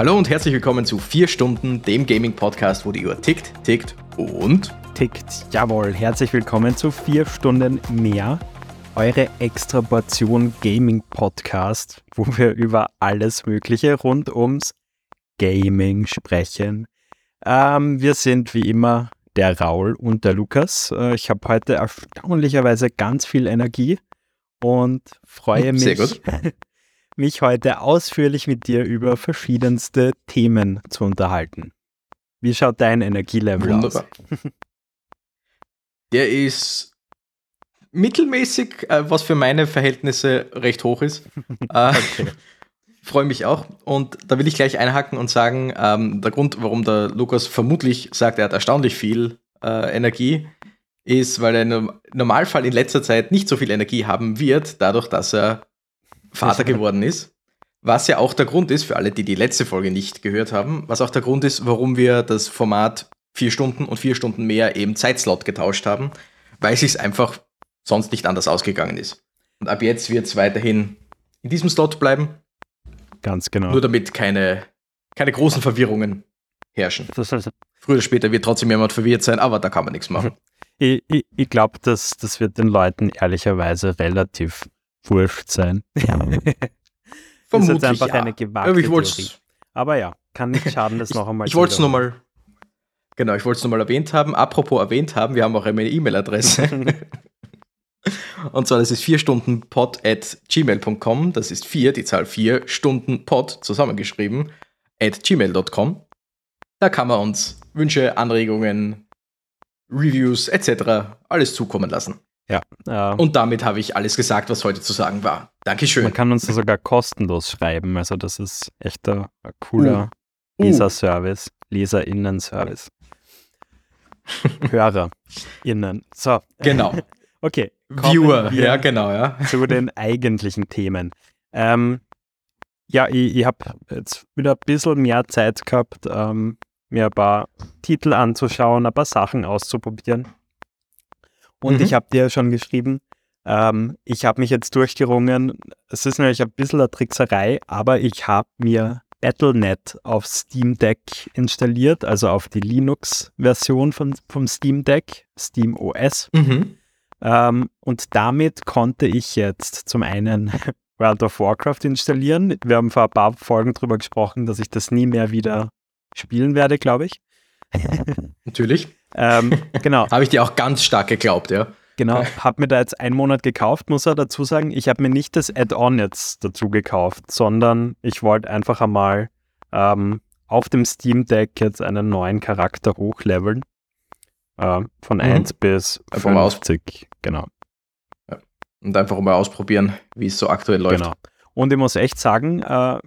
Hallo und herzlich willkommen zu 4 Stunden, dem Gaming-Podcast, wo die Uhr tickt, tickt und tickt. Jawohl, herzlich willkommen zu 4 Stunden mehr. Eure Extraportion Gaming Podcast, wo wir über alles Mögliche rund ums Gaming sprechen. Ähm, wir sind wie immer der Raul und der Lukas. Äh, ich habe heute erstaunlicherweise ganz viel Energie und freue mich, mich heute ausführlich mit dir über verschiedenste Themen zu unterhalten. Wie schaut dein Energielevel Wunderbar. aus? Der ist mittelmäßig, äh, was für meine Verhältnisse recht hoch ist. Äh, okay. Freue mich auch. Und da will ich gleich einhaken und sagen, ähm, der Grund, warum der Lukas vermutlich sagt, er hat erstaunlich viel äh, Energie, ist, weil er im Normalfall in letzter Zeit nicht so viel Energie haben wird, dadurch, dass er Vater geworden ist. Was ja auch der Grund ist, für alle, die die letzte Folge nicht gehört haben, was auch der Grund ist, warum wir das Format vier Stunden und vier Stunden mehr eben Zeitslot getauscht haben, weil es sich einfach sonst nicht anders ausgegangen ist. Und ab jetzt wird es weiterhin in diesem Slot bleiben. Ganz genau. Nur damit keine, keine großen Verwirrungen herrschen. Früher oder später wird trotzdem jemand verwirrt sein, aber da kann man nichts machen. Ich, ich, ich glaube, das, das wird den Leuten ehrlicherweise relativ wurscht sein. Ja. Vermutlich, das ist jetzt einfach ja. eine gewagte Theorie. Aber ja, kann nicht schaden, das noch einmal ich, ich wollte es nur mal Genau, ich wollte es nochmal erwähnt haben. Apropos erwähnt haben, wir haben auch eine E-Mail-Adresse. Und zwar, das ist 4 Stunden pod at gmail.com. Das ist 4, die Zahl 4, Stunden pod zusammengeschrieben, at gmail.com. Da kann man uns Wünsche, Anregungen, Reviews etc. alles zukommen lassen. Ja. Und damit habe ich alles gesagt, was heute zu sagen war. Dankeschön. Man kann uns da sogar kostenlos schreiben. Also das ist echt ein, cooler uh. Leserservice, Leserinnen-Service. HörerInnen. So. Genau. okay. Viewer, ja, genau, ja. Zu den eigentlichen Themen. Ähm, ja, ich, ich habe jetzt wieder ein bisschen mehr Zeit gehabt, ähm, mir ein paar Titel anzuschauen, ein paar Sachen auszuprobieren. Und mhm. ich habe dir schon geschrieben, ähm, ich habe mich jetzt durchgerungen. Es ist nämlich ein bisschen eine Trickserei, aber ich habe mir Battle.net auf Steam Deck installiert, also auf die Linux-Version von, vom Steam Deck, Steam OS. Mhm. Ähm, und damit konnte ich jetzt zum einen World of Warcraft installieren. Wir haben vor ein paar Folgen darüber gesprochen, dass ich das nie mehr wieder spielen werde, glaube ich. Natürlich. Ähm, genau. Habe ich dir auch ganz stark geglaubt, ja. Genau, habe mir da jetzt einen Monat gekauft, muss er dazu sagen. Ich habe mir nicht das Add-on jetzt dazu gekauft, sondern ich wollte einfach einmal ähm, auf dem Steam Deck jetzt einen neuen Charakter hochleveln. Äh, von mhm. 1 bis einfach 50, genau. Ja. Und einfach mal ausprobieren, wie es so aktuell läuft. Genau. Und ich muss echt sagen, äh,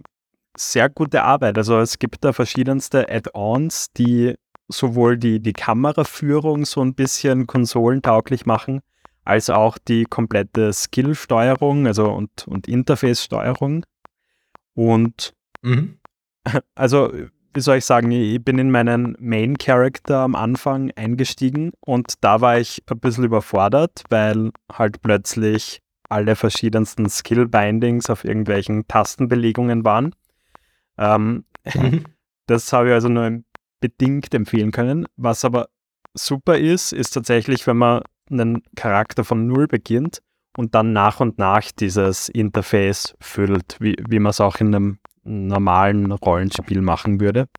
sehr gute Arbeit. Also es gibt da verschiedenste Add-ons, die sowohl die, die Kameraführung so ein bisschen konsolentauglich machen, als auch die komplette Skill-Steuerung also und, und Interface-Steuerung. Und mhm. also, wie soll ich sagen, ich bin in meinen Main-Character am Anfang eingestiegen und da war ich ein bisschen überfordert, weil halt plötzlich alle verschiedensten Skill-Bindings auf irgendwelchen Tastenbelegungen waren. Ähm, mhm. Das habe ich also nur ein bedingt empfehlen können. Was aber super ist, ist tatsächlich, wenn man einen Charakter von Null beginnt und dann nach und nach dieses Interface füllt, wie, wie man es auch in einem normalen Rollenspiel machen würde.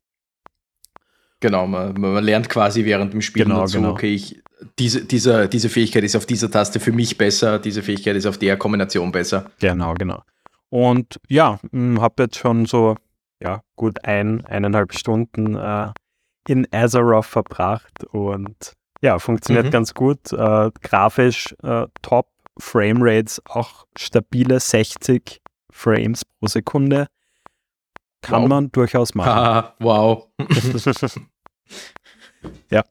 Genau, man, man lernt quasi während dem Spiel genau, dazu, genau. okay, ich, diese, diese, diese Fähigkeit ist auf dieser Taste für mich besser, diese Fähigkeit ist auf der Kombination besser. Genau, genau. Und ja, hm, habe jetzt schon so ja, gut ein, eineinhalb Stunden äh, in Azeroth verbracht und ja, funktioniert mhm. ganz gut. Äh, grafisch äh, top, Framerates auch stabile 60 Frames pro Sekunde. Kann wow. man durchaus machen. Ah, wow. ja.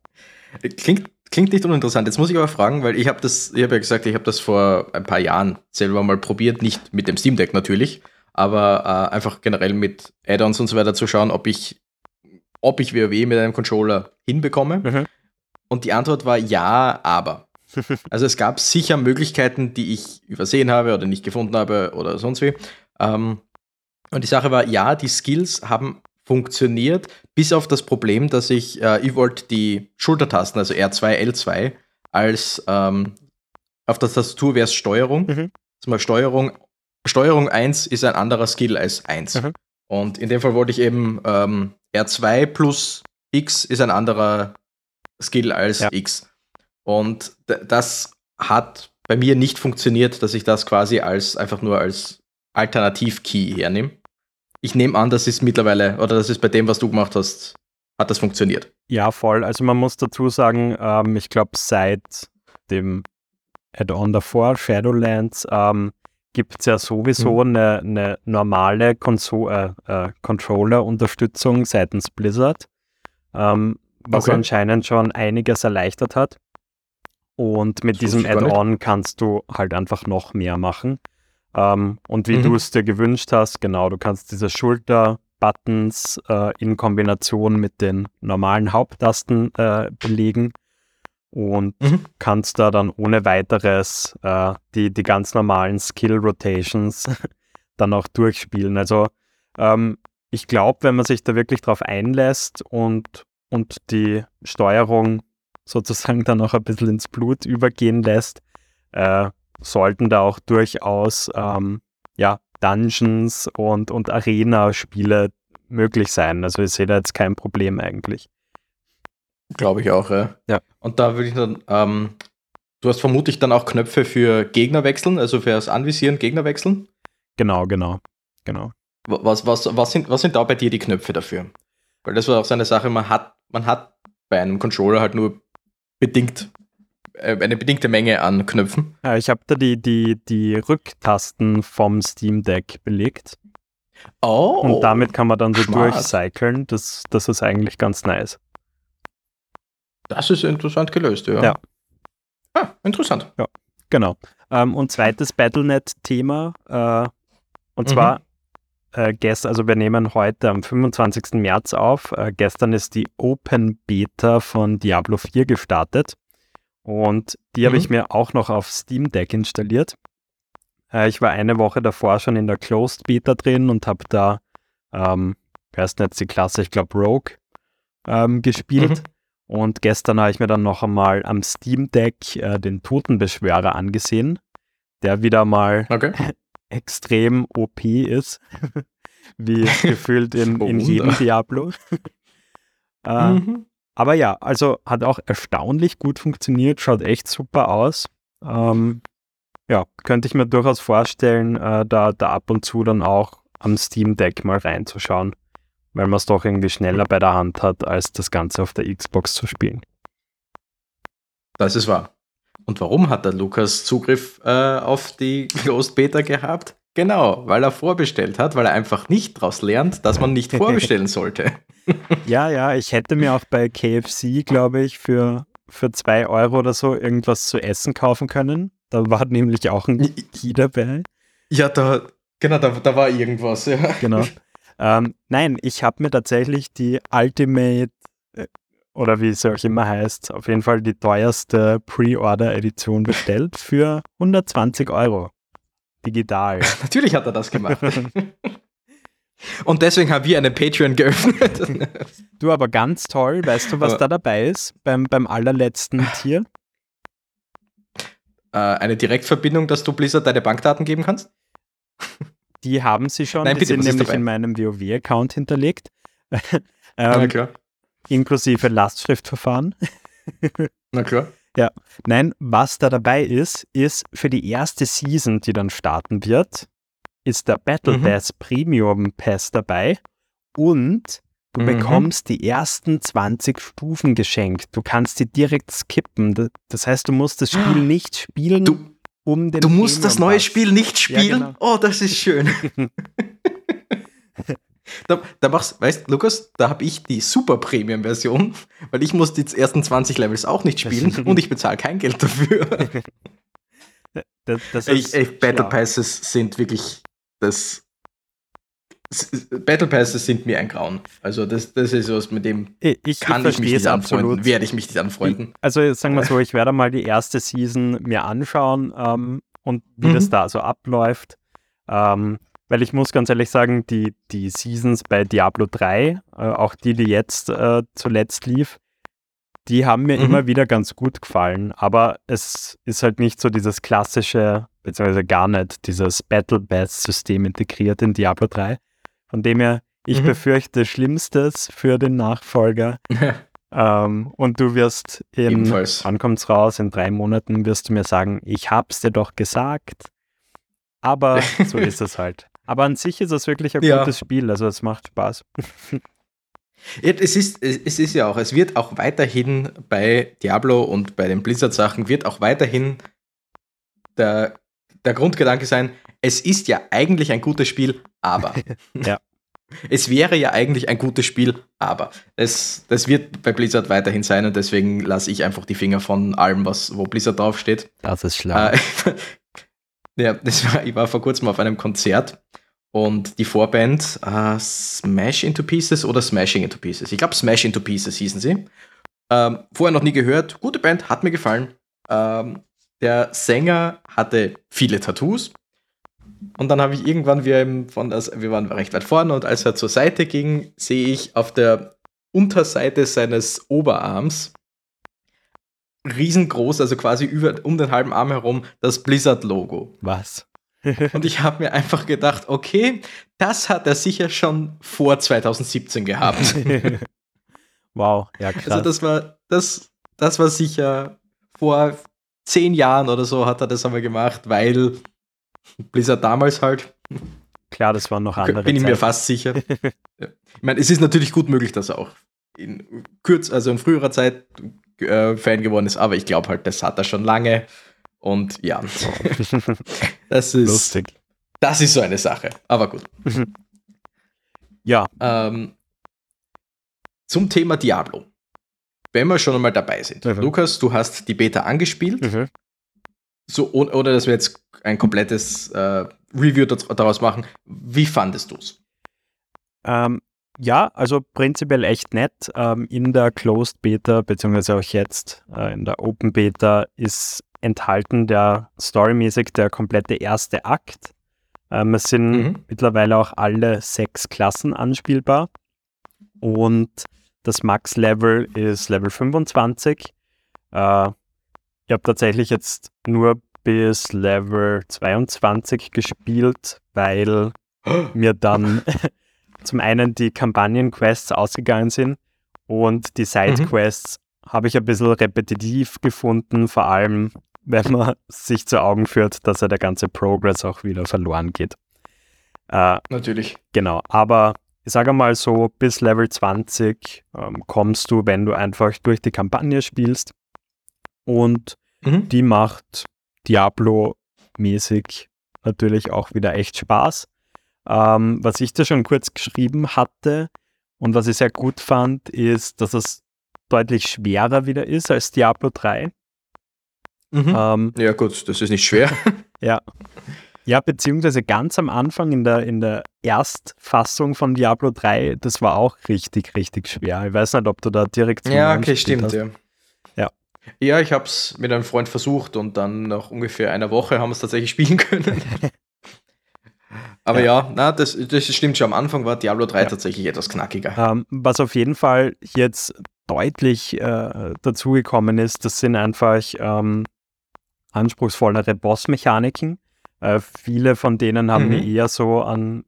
Klingt, klingt nicht uninteressant. Jetzt muss ich aber fragen, weil ich habe das, ich habe ja gesagt, ich habe das vor ein paar Jahren selber mal probiert, nicht mit dem Steam Deck natürlich, aber äh, einfach generell mit Add-ons und so weiter zu schauen, ob ich ob ich WoW mit einem Controller hinbekomme. Mhm. Und die Antwort war ja, aber. Also es gab sicher Möglichkeiten, die ich übersehen habe oder nicht gefunden habe oder sonst wie. Ähm, und die Sache war, ja, die Skills haben funktioniert, bis auf das Problem, dass ich, äh, ich wollte die Schultertasten, also R2, L2, als ähm, auf der Tastatur wäre es Steuerung. Mhm. Mal Steuerung, Steuerung 1 ist ein anderer Skill als 1. Mhm. Und in dem Fall wollte ich eben ähm, R2 plus X ist ein anderer Skill als ja. X. Und das hat bei mir nicht funktioniert, dass ich das quasi als einfach nur als Alternativ-Key hernehme. Ich nehme an, das ist mittlerweile, oder das ist bei dem, was du gemacht hast, hat das funktioniert. Ja, voll. Also man muss dazu sagen, ähm, ich glaube, seit dem Add-on davor, Shadowlands, ähm, gibt es ja sowieso hm. eine, eine, normale Konso äh, äh, Controller-Unterstützung seitens Blizzard, ähm, was okay. anscheinend schon einiges erleichtert hat. Und mit das diesem Add-on kannst du halt einfach noch mehr machen. Ähm, und wie mhm. du es dir gewünscht hast, genau, du kannst diese Schulter-Buttons äh, in Kombination mit den normalen Haupttasten äh, belegen und mhm. kannst da dann ohne weiteres äh, die, die ganz normalen Skill-Rotations dann auch durchspielen. Also ähm, ich glaube, wenn man sich da wirklich drauf einlässt und, und die Steuerung sozusagen dann auch ein bisschen ins Blut übergehen lässt, äh, sollten da auch durchaus ähm, ja, Dungeons und, und Arena-Spiele möglich sein. Also ich sehe da jetzt kein Problem eigentlich. Glaube ich auch, ja. ja. Und da würde ich dann, ähm, du hast vermutlich dann auch Knöpfe für Gegner wechseln, also für das Anvisieren Gegner wechseln? Genau, genau, genau. Was, was, was, sind, was sind da bei dir die Knöpfe dafür? Weil das war auch so eine Sache, man hat, man hat bei einem Controller halt nur bedingt äh, eine bedingte Menge an Knöpfen. Ja, ich habe da die, die, die Rücktasten vom Steam Deck belegt. Oh. Und damit kann man dann so durchcyclen. Das, das ist eigentlich ganz nice. Das ist interessant gelöst, ja. Ja. Ah, interessant. Ja, genau. Ähm, und zweites Battlenet-Thema. Äh, und zwar mhm. äh, gestern, also wir nehmen heute am 25. März auf. Äh, gestern ist die Open Beta von Diablo 4 gestartet. Und die mhm. habe ich mir auch noch auf Steam Deck installiert. Äh, ich war eine Woche davor schon in der Closed Beta drin und habe da, ähm, wer ist denn jetzt die Klasse? Ich glaube Rogue ähm, gespielt. Mhm. Und gestern habe ich mir dann noch einmal am Steam Deck äh, den Totenbeschwörer angesehen, der wieder mal okay. extrem OP ist, wie gefühlt in, in jedem Diablo. äh, mhm. Aber ja, also hat auch erstaunlich gut funktioniert, schaut echt super aus. Ähm, ja, könnte ich mir durchaus vorstellen, äh, da, da ab und zu dann auch am Steam Deck mal reinzuschauen weil man es doch irgendwie schneller bei der Hand hat, als das Ganze auf der Xbox zu spielen. Das ist wahr. Und warum hat der Lukas Zugriff äh, auf die Closed Beta gehabt? Genau, weil er vorbestellt hat, weil er einfach nicht daraus lernt, dass man nicht vorbestellen sollte. ja, ja, ich hätte mir auch bei KFC, glaube ich, für, für zwei Euro oder so irgendwas zu essen kaufen können. Da war nämlich auch ein Key dabei. Ja, da, genau, da, da war irgendwas, ja. Genau. Ähm, nein, ich habe mir tatsächlich die Ultimate äh, oder wie es auch immer heißt, auf jeden Fall die teuerste Pre-Order-Edition bestellt für 120 Euro. Digital. Natürlich hat er das gemacht. Und deswegen haben wir einen Patreon geöffnet. du, aber ganz toll. Weißt du, was aber da dabei ist beim, beim allerletzten Tier? Äh, eine Direktverbindung, dass du Blizzard deine Bankdaten geben kannst? Die haben sie schon. Nein, die bitte, sind nämlich in meinem WoW-Account hinterlegt. ähm, Na klar. Inklusive Lastschriftverfahren. Na klar. Ja, nein, was da dabei ist, ist für die erste Season, die dann starten wird, ist der Battle mhm. Pass Premium Pass dabei und du mhm. bekommst die ersten 20 Stufen geschenkt. Du kannst die direkt skippen. Das heißt, du musst das Spiel nicht spielen. Du, um den Du musst das neue Spiel nicht spielen? Ja, genau. Oh, das ist schön. da, da machst, weißt Lukas, da habe ich die Super Premium Version, weil ich muss die ersten 20 Levels auch nicht spielen und ich bezahle kein Geld dafür. das, das ich, ich, Battle Passes sind wirklich das Battle Passes sind mir ein Grauen. Also das, das ist was, mit dem ich, kann ich, ich mich nicht anfreunden, werde ich mich nicht anfreunden. Also sagen wir so, ich werde mal die erste Season mir anschauen ähm, und wie mhm. das da so abläuft. Ähm, weil ich muss ganz ehrlich sagen, die, die Seasons bei Diablo 3, äh, auch die, die jetzt äh, zuletzt lief, die haben mir mhm. immer wieder ganz gut gefallen, aber es ist halt nicht so dieses klassische, beziehungsweise gar nicht, dieses Battle Pass-System integriert in Diablo 3. Von dem her, ich mhm. befürchte Schlimmstes für den Nachfolger. ähm, und du wirst wann kommt's raus? In drei Monaten wirst du mir sagen, ich hab's dir doch gesagt. Aber so ist es halt. Aber an sich ist es wirklich ein ja. gutes Spiel, also es macht Spaß. Es ist, es ist ja auch, es wird auch weiterhin bei Diablo und bei den Blizzard-Sachen wird auch weiterhin der, der Grundgedanke sein, es ist ja eigentlich ein gutes Spiel, aber. ja. Es wäre ja eigentlich ein gutes Spiel, aber es, das wird bei Blizzard weiterhin sein und deswegen lasse ich einfach die Finger von allem, was, wo Blizzard draufsteht. Das ist schlau. Äh, ja, das war, ich war vor kurzem auf einem Konzert und die Vorband uh, Smash Into Pieces oder Smashing Into Pieces. Ich glaube, Smash Into Pieces hießen sie. Ähm, vorher noch nie gehört. Gute Band, hat mir gefallen. Ähm, der Sänger hatte viele Tattoos. Und dann habe ich irgendwann, wir, von das, wir waren recht weit vorne und als er zur Seite ging, sehe ich auf der Unterseite seines Oberarms riesengroß, also quasi über, um den halben Arm herum, das Blizzard-Logo. Was? Und ich habe mir einfach gedacht, okay, das hat er sicher schon vor 2017 gehabt. wow, ja krass. Also das war, das, das war sicher vor zehn Jahren oder so hat er das einmal gemacht, weil Blizzard damals halt. Klar, das waren noch andere. Bin ich mir fast sicher. ich meine, es ist natürlich gut möglich, dass er auch in kürz, also in früherer Zeit äh, Fan geworden ist, aber ich glaube halt, das hat er schon lange. Und ja, das ist lustig. Das ist so eine Sache. Aber gut. ja. Ähm, zum Thema Diablo. Wenn wir schon einmal dabei sind. Mhm. Lukas, du hast die Beta angespielt. Mhm. So, oder dass wir jetzt ein komplettes äh, Review daraus machen. Wie fandest du es? Ähm, ja, also prinzipiell echt nett. Ähm, in der Closed Beta, beziehungsweise auch jetzt äh, in der Open Beta, ist enthalten der storymäßig der komplette erste Akt. Ähm, es sind mhm. mittlerweile auch alle sechs Klassen anspielbar und das Max-Level ist Level 25. Äh, ich habe tatsächlich jetzt nur bis Level 22 gespielt, weil mir dann zum einen die Kampagnen-Quests ausgegangen sind und die Side-Quests mhm. habe ich ein bisschen repetitiv gefunden, vor allem wenn man sich zu Augen führt, dass ja der ganze Progress auch wieder verloren geht. Äh, Natürlich. Genau, aber ich sage mal so, bis Level 20 ähm, kommst du, wenn du einfach durch die Kampagne spielst. Und mhm. die macht Diablo-mäßig natürlich auch wieder echt Spaß. Ähm, was ich da schon kurz geschrieben hatte und was ich sehr gut fand, ist, dass es deutlich schwerer wieder ist als Diablo 3. Mhm. Ähm, ja, gut, das ist nicht schwer. ja. Ja, beziehungsweise ganz am Anfang in der, in der Erstfassung von Diablo 3, das war auch richtig, richtig schwer. Ich weiß nicht, ob du da direkt. Ja, okay, stimmt, hast. ja. Ja. Ich habe es mit einem Freund versucht und dann nach ungefähr einer Woche haben wir es tatsächlich spielen können. Aber ja, ja na, das, das stimmt schon. Am Anfang war Diablo 3 ja. tatsächlich etwas knackiger. Ähm, was auf jeden Fall jetzt deutlich äh, dazugekommen ist, das sind einfach ähm, anspruchsvollere Bossmechaniken. Äh, viele von denen haben mhm. mich eher so an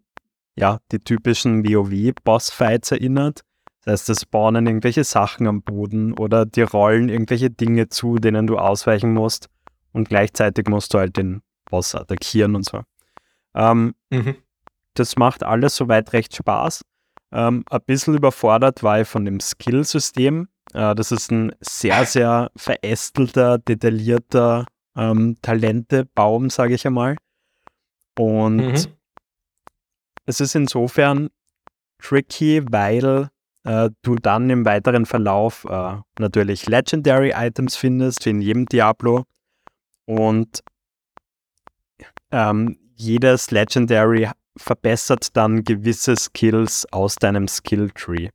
ja, die typischen WoW-Bossfights erinnert. Das heißt, es spawnen irgendwelche Sachen am Boden oder die rollen irgendwelche Dinge zu, denen du ausweichen musst und gleichzeitig musst du halt den Boss attackieren und so. Ähm, mhm. Das macht alles soweit recht Spaß. Ähm, ein bisschen überfordert war ich von dem Skillsystem. Äh, das ist ein sehr, sehr verästelter, detaillierter ähm, Talentebaum, sage ich einmal. Und mhm. es ist insofern tricky, weil äh, du dann im weiteren Verlauf äh, natürlich Legendary Items findest, wie in jedem Diablo. Und ähm, jedes Legendary verbessert dann gewisse Skills aus deinem Skill Tree.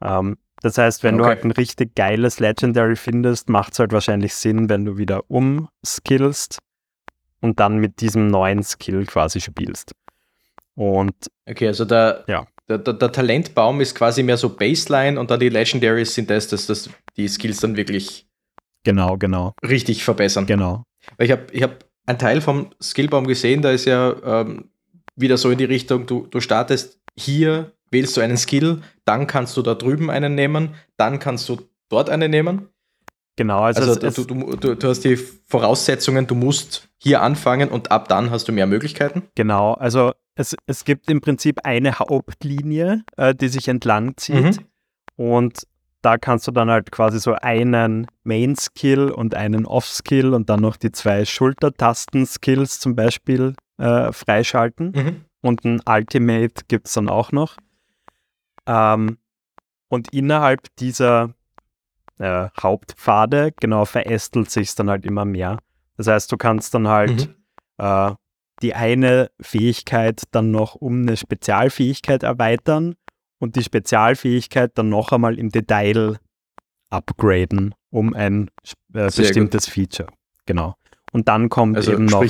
Ähm, das heißt, wenn okay. du halt ein richtig geiles Legendary findest, macht es halt wahrscheinlich Sinn, wenn du wieder umskillst und dann mit diesem neuen Skill quasi spielst. Und okay, also der, ja. Der, der, der, Talentbaum ist quasi mehr so Baseline und dann die Legendaries sind das, dass das die Skills dann wirklich genau, genau. richtig verbessern. Genau. Weil ich habe ich hab einen Teil vom Skillbaum gesehen, da ist ja ähm, wieder so in die Richtung, du, du startest hier, wählst du einen Skill, dann kannst du da drüben einen nehmen, dann kannst du dort einen nehmen. Genau, also, also du, du, du, du, hast die Voraussetzungen, du musst hier anfangen und ab dann hast du mehr Möglichkeiten. Genau, also es, es gibt im Prinzip eine Hauptlinie, äh, die sich entlang zieht mhm. und da kannst du dann halt quasi so einen Main-Skill und einen Off-Skill und dann noch die zwei Schultertasten-Skills zum Beispiel äh, freischalten. Mhm. Und ein Ultimate gibt es dann auch noch. Ähm, und innerhalb dieser äh, Hauptpfade, genau, verästelt sich dann halt immer mehr. Das heißt, du kannst dann halt mhm. äh, die eine Fähigkeit dann noch um eine Spezialfähigkeit erweitern und die Spezialfähigkeit dann noch einmal im Detail upgraden um ein äh, bestimmtes gut. Feature. Genau. Und dann kommt also, eben noch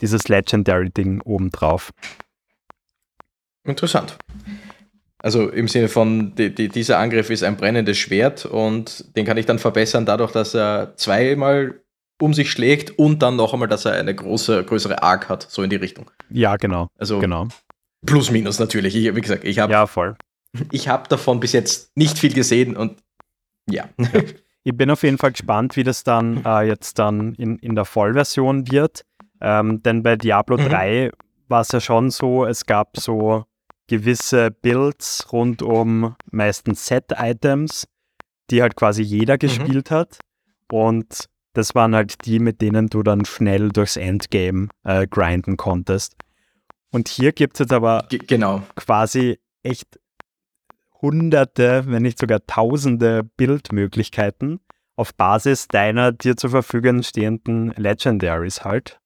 dieses Legendary-Ding obendrauf. Interessant. Also im Sinne von, die, die, dieser Angriff ist ein brennendes Schwert und den kann ich dann verbessern dadurch, dass er zweimal um sich schlägt und dann noch einmal, dass er eine große, größere Arc hat, so in die Richtung. Ja, genau. Also genau. plus minus natürlich. Ich, wie gesagt, ich habe ja, voll. Ich habe davon bis jetzt nicht viel gesehen und ja. Ich bin auf jeden Fall gespannt, wie das dann äh, jetzt dann in, in der Vollversion wird. Ähm, denn bei Diablo mhm. 3 war es ja schon so, es gab so gewisse Builds rund um meistens Set-Items, die halt quasi jeder mhm. gespielt hat. Und das waren halt die, mit denen du dann schnell durchs Endgame äh, grinden konntest. Und hier gibt es jetzt aber G genau. quasi echt hunderte, wenn nicht sogar tausende Bildmöglichkeiten auf Basis deiner dir zur Verfügung stehenden Legendaries halt.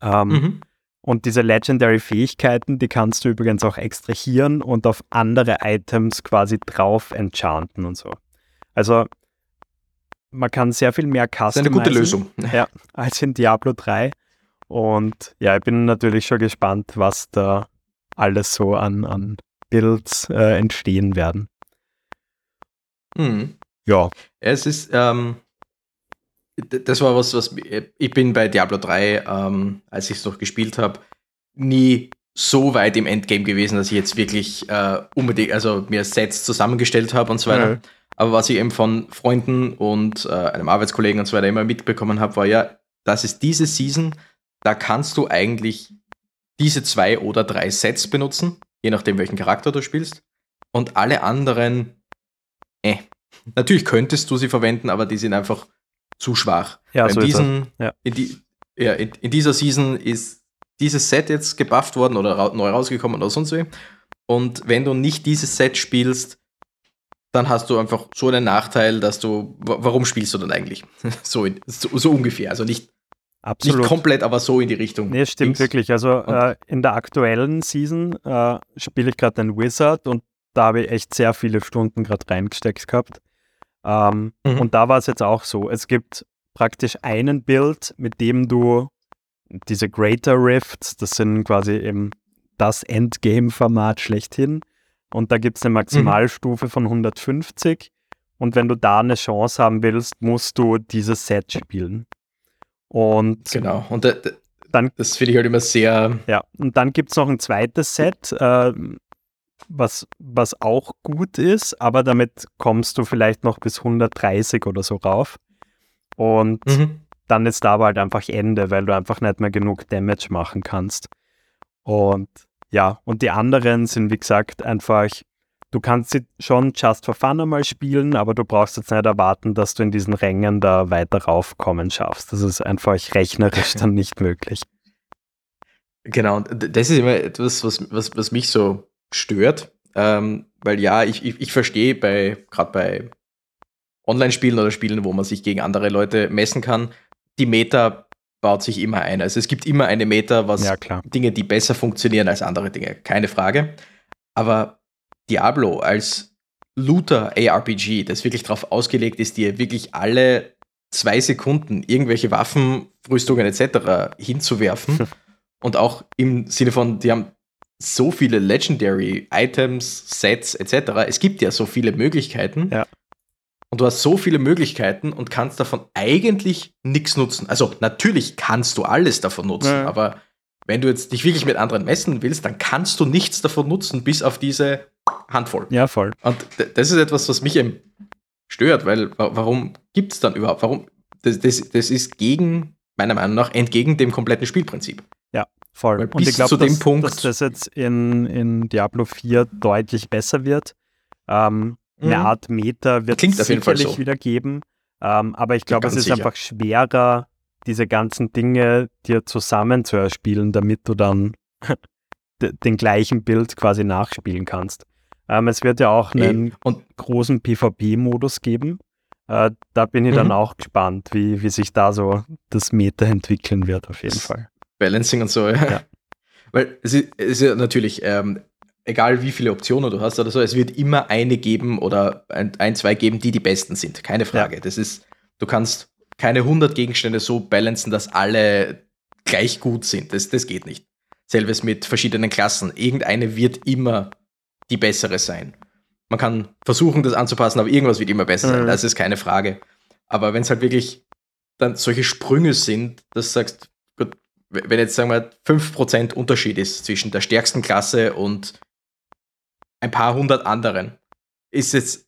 Ähm, mhm. Und diese Legendary-Fähigkeiten, die kannst du übrigens auch extrahieren und auf andere Items quasi drauf enchanten und so. Also man kann sehr viel mehr customizen. Das ist eine gute Lösung. Ja, als in Diablo 3. Und ja, ich bin natürlich schon gespannt, was da alles so an, an Builds äh, entstehen werden. Mhm. Ja. Es ist, ähm, das war was, was ich bin bei Diablo 3, ähm, als ich es noch gespielt habe, nie so weit im Endgame gewesen, dass ich jetzt wirklich äh, unbedingt, also mir Sets zusammengestellt habe und so weiter. Mhm. Aber was ich eben von Freunden und äh, einem Arbeitskollegen und so weiter immer mitbekommen habe, war ja, das ist diese Season, da kannst du eigentlich diese zwei oder drei Sets benutzen, je nachdem welchen Charakter du spielst. Und alle anderen, äh. Natürlich könntest du sie verwenden, aber die sind einfach zu schwach. Ja, so diesen, ja. In, die, ja, in, in, dieser Season ist dieses Set jetzt gebufft worden oder ra neu rausgekommen oder sonst wie. Und wenn du nicht dieses Set spielst, dann hast du einfach so einen Nachteil, dass du, warum spielst du dann eigentlich? so, in, so, so, ungefähr. Also nicht, Absolut. nicht komplett, aber so in die Richtung. Nee, stimmt Dings. wirklich. Also äh, in der aktuellen Season äh, spiele ich gerade den Wizard und da habe ich echt sehr viele Stunden gerade reingesteckt gehabt. Ähm, mhm. Und da war es jetzt auch so. Es gibt praktisch einen Build, mit dem du diese Greater Rifts, das sind quasi eben das Endgame-Format schlechthin. Und da gibt es eine Maximalstufe mhm. von 150. Und wenn du da eine Chance haben willst, musst du dieses Set spielen. Und genau. Und da, da, dann, das finde ich halt immer sehr. Ja, und dann gibt es noch ein zweites Set, äh, was, was auch gut ist, aber damit kommst du vielleicht noch bis 130 oder so rauf. Und mhm. dann ist da aber halt einfach Ende, weil du einfach nicht mehr genug Damage machen kannst. Und ja, und die anderen sind, wie gesagt, einfach, du kannst sie schon just for fun einmal spielen, aber du brauchst jetzt nicht erwarten, dass du in diesen Rängen da weiter raufkommen schaffst. Das ist einfach rechnerisch dann nicht möglich. Genau, und das ist immer etwas, was, was, was mich so stört, ähm, weil ja, ich, ich, ich verstehe bei, gerade bei Online-Spielen oder Spielen, wo man sich gegen andere Leute messen kann, die Meta baut sich immer ein. Also es gibt immer eine Meta, was ja, Dinge, die besser funktionieren als andere Dinge, keine Frage. Aber Diablo als Looter ARPG, das wirklich darauf ausgelegt ist, dir wirklich alle zwei Sekunden irgendwelche Waffen, Rüstungen etc. hinzuwerfen und auch im Sinne von, die haben so viele Legendary Items, Sets etc. Es gibt ja so viele Möglichkeiten. Ja. Und du hast so viele Möglichkeiten und kannst davon eigentlich nichts nutzen. Also natürlich kannst du alles davon nutzen, Ja. aber wenn du jetzt dich wirklich mit anderen messen willst, dann kannst du nichts davon nutzen, bis auf diese Handvoll. Ja, voll. Und das ist etwas, was mich eben stört, weil wa- warum gibt es dann überhaupt, warum, das, das, das ist gegen, meiner Meinung nach, entgegen dem kompletten Spielprinzip. Voll. Weil Und bis ich glaube, zu dem dass, Punkt- dass das jetzt in, in Diablo 4 deutlich besser wird. Ähm, Eine Mhm. Art Meta wird es sicherlich so. wieder geben. Ähm, aber ich glaube, es ist sicher. einfach schwerer, diese ganzen Dinge dir zusammen zu erspielen, damit du dann de- den gleichen Bild quasi nachspielen kannst. Ähm, es wird ja auch einen. Und großen PvP-Modus geben. Äh, da bin ich dann Mhm. auch gespannt, wie, wie sich da so das Meta entwickeln wird, auf jeden Das- Fall. Balancing und so, ja. Ja. Weil es ist, es ist ja natürlich, ähm, egal wie viele Optionen du hast oder so, es wird immer eine geben oder ein, ein zwei geben, die die besten sind. Keine Frage. Das ist, du kannst keine 100 Gegenstände so balancen, dass alle gleich gut sind. Das, das geht nicht. Selbes mit verschiedenen Klassen. Irgendeine wird immer die bessere sein. Man kann versuchen, das anzupassen, aber irgendwas wird immer besser sein. Mhm. Das ist keine Frage. Aber wenn es halt wirklich dann solche Sprünge sind, dass du sagst, gut, wenn jetzt sagen wir 5% Unterschied ist zwischen der stärksten Klasse und ein paar hundert anderen, ist jetzt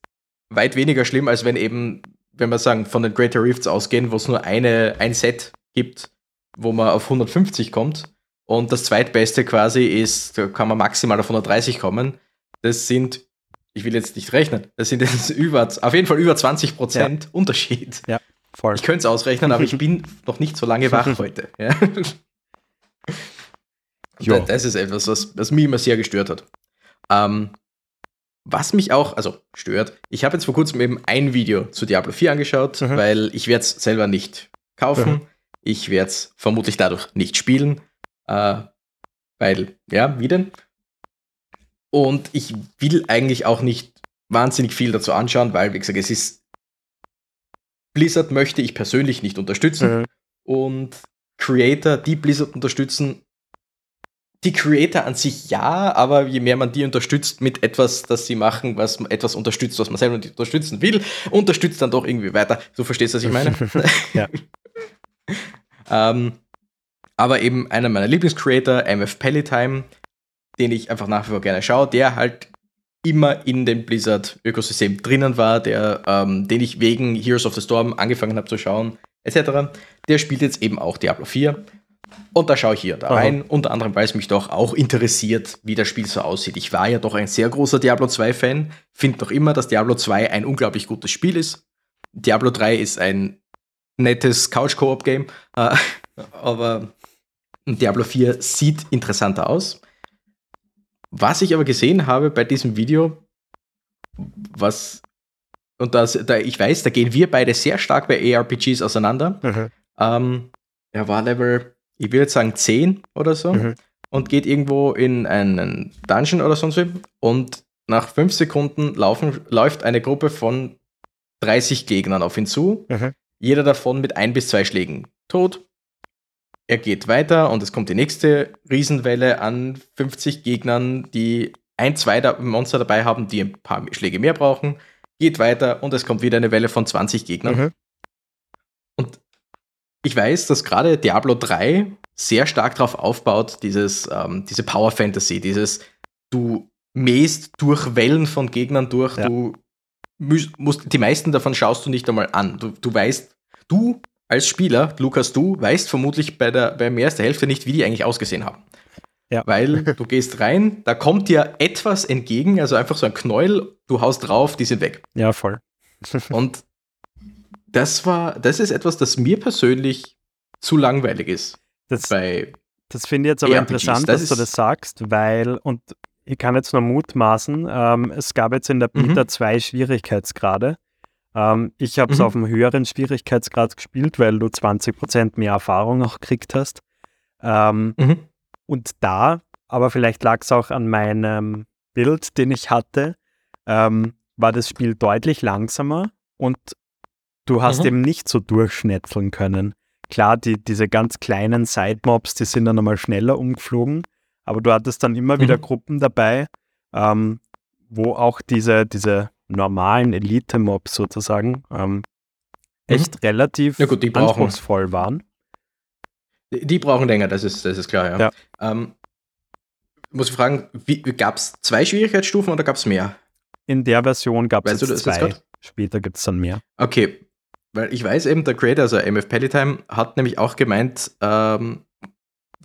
weit weniger schlimm, als wenn eben, wenn wir sagen, von den Greater Rifts ausgehen, wo es nur eine, ein Set gibt, wo man auf 150 kommt und das zweitbeste quasi ist, da kann man maximal auf 130 kommen. Das sind, ich will jetzt nicht rechnen, das sind jetzt über, auf jeden Fall über 20% Unterschied. Voll. Ich könnte es ausrechnen, aber ich bin noch nicht so lange wach heute. Ja. Das ist etwas, was, was mich immer sehr gestört hat. Ähm, was mich auch, also stört, ich habe jetzt vor kurzem eben ein Video zu Diablo 4 angeschaut, Mhm. weil ich werde es selber nicht kaufen. Mhm. Ich werde es vermutlich dadurch nicht spielen. Äh, weil, ja, wie denn? Und ich will eigentlich auch nicht wahnsinnig viel dazu anschauen, weil, wie gesagt, es ist Blizzard möchte ich persönlich nicht unterstützen Mhm. und Creator, die Blizzard unterstützen, die Creator an sich ja, aber je mehr man die unterstützt mit etwas, das sie machen, was etwas unterstützt, was man selber nicht unterstützen will, unterstützt dann doch irgendwie weiter. Du verstehst, was ich meine? Ja. ähm, aber eben einer meiner Lieblingscreator, MF Pellytime, den ich einfach nach wie vor gerne schaue, der halt immer in dem Blizzard-Ökosystem drinnen war, der, ähm, den ich wegen Heroes of the Storm angefangen habe zu schauen, etc. Der spielt jetzt eben auch Diablo 4. Und da schaue ich hier da Aha. rein, unter anderem, weil es mich doch auch interessiert, wie das Spiel so aussieht. Ich war ja doch ein sehr großer Diablo 2-Fan, finde noch immer, dass Diablo 2 ein unglaublich gutes Spiel ist. Diablo 3 ist ein nettes Couch-Koop-Game, äh, aber Diablo 4 sieht interessanter aus. Was ich aber gesehen habe bei diesem Video, was, und das, da, ich weiß, da gehen wir beide sehr stark bei ARPGs auseinander. Mhm. Ähm, er war Level, ich will jetzt sagen 10 oder so Mhm. und geht irgendwo in einen Dungeon oder sonst wie und nach 5 Sekunden laufen, läuft eine Gruppe von 30 Gegnern auf ihn zu. Mhm. Jeder davon mit ein bis zwei Schlägen tot. Er geht weiter und es kommt die nächste Riesenwelle an 50 Gegnern, die ein, zwei Monster dabei haben, die ein paar Schläge mehr brauchen. Geht weiter und es kommt wieder eine Welle von 20 Gegnern. Mhm. Ich weiß, dass gerade Diablo 3 sehr stark darauf aufbaut, dieses, ähm, diese Power Fantasy, dieses du mähst durch Wellen von Gegnern durch, Ja. du musst, die meisten davon schaust du nicht einmal an. Du, du weißt, du als Spieler, Lukas, du weißt vermutlich bei, der, bei mehr als der Hälfte nicht, wie die eigentlich ausgesehen haben. Ja. Weil du gehst rein, da kommt dir etwas entgegen, also einfach so ein Knäuel, du haust drauf, die sind weg. Ja, voll. Und das war, das ist etwas, das mir persönlich zu langweilig ist. Das, das finde ich jetzt aber ARPGs, interessant, das dass du das sagst, weil, und ich kann jetzt nur mutmaßen, ähm, es gab jetzt in der Beta Mhm. zwei Schwierigkeitsgrade. Ähm, ich habe es Mhm. auf einem höheren Schwierigkeitsgrad gespielt, weil du 20% mehr Erfahrung auch gekriegt hast. Ähm, Mhm. Und da, aber vielleicht lag es auch an meinem Bild, den ich hatte, ähm, war das Spiel deutlich langsamer und du hast Mhm. eben nicht so durchschnetzeln können. Klar, die, diese ganz kleinen Side-Mobs, die sind dann einmal schneller umgeflogen, aber du hattest dann immer mhm. wieder Gruppen dabei, ähm, wo auch diese, diese normalen Elite-Mobs sozusagen ähm, mhm. echt mhm. relativ ja gut, anspruchsvoll waren. Die, die, brauchen länger, das ist, das ist klar, ja. ja. Ähm, muss ich fragen, gab es zwei Schwierigkeitsstufen oder gab es mehr? In der Version gab es zwei. Später gibt es dann mehr. Okay, weil ich weiß eben, der Creator, also MF Paddletime, hat nämlich auch gemeint, ähm,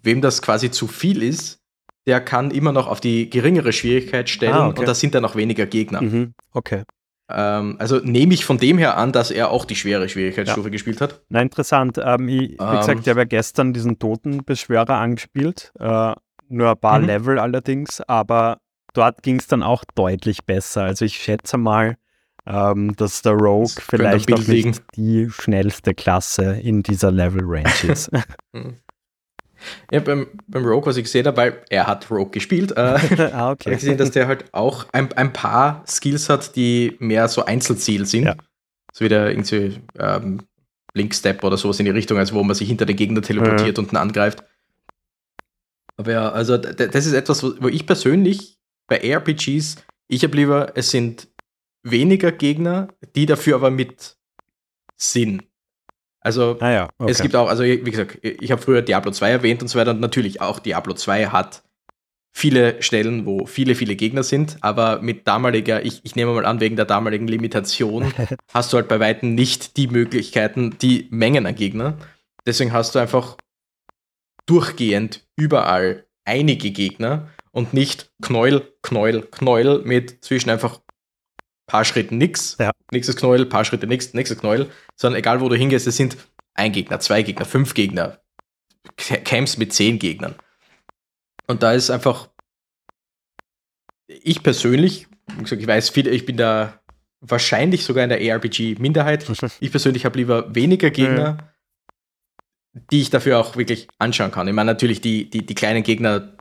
wem das quasi zu viel ist, der kann immer noch auf die geringere Schwierigkeit stellen ah, okay. und da sind dann auch weniger Gegner. Mhm, okay. Ähm, also nehme ich von dem her an, dass er auch die schwere Schwierigkeitsstufe ja. gespielt hat. Na, interessant. Ähm, ich, wie ähm, gesagt, ich habe ja gestern diesen Totenbeschwörer angespielt. Äh, nur ein paar mhm. Level allerdings, aber dort ging es dann auch deutlich besser. Also ich schätze mal, ähm, dass der Rogue das vielleicht auch nicht liegen. die schnellste Klasse in dieser Level Range ist. Mhm. Ja, beim, beim Rogue, was ich gesehen habe, weil er hat Rogue gespielt, äh, ah, okay. habe ich gesehen, dass der halt auch ein, ein paar Skills hat, die mehr so Einzelziel sind. Ja. So wie der irgendwie ähm, Link-Step oder sowas in die Richtung, also wo man sich hinter den Gegner teleportiert mhm. und ihn angreift. Aber ja, also das ist etwas, wo ich persönlich bei ARPGs, ich habe lieber, es sind weniger Gegner, die dafür aber mit Sinn. Also ah ja, okay. es gibt auch, also wie gesagt, ich habe früher Diablo 2 erwähnt und so weiter. Und natürlich auch Diablo 2 hat viele Stellen, wo viele, viele Gegner sind, aber mit damaliger, ich, ich nehme mal an, wegen der damaligen Limitation, hast du halt bei Weitem nicht die Möglichkeiten, die Mengen an Gegner. Deswegen hast du einfach durchgehend überall einige Gegner und nicht Knäuel, Knäuel, Knäuel mit zwischen einfach paar Schritten nix, ja. nächstes Knäuel, paar Schritte nix, nächstes Knäuel, sondern egal wo du hingehst, es sind ein Gegner, zwei Gegner, fünf Gegner, Camps mit zehn Gegnern. Und da ist einfach, ich persönlich, ich weiß viel, ich bin da wahrscheinlich sogar in der ARPG-Minderheit. Ich persönlich habe lieber weniger Gegner, ja. die ich dafür auch wirklich anschauen kann. Ich meine, natürlich, die, die, die kleinen Gegner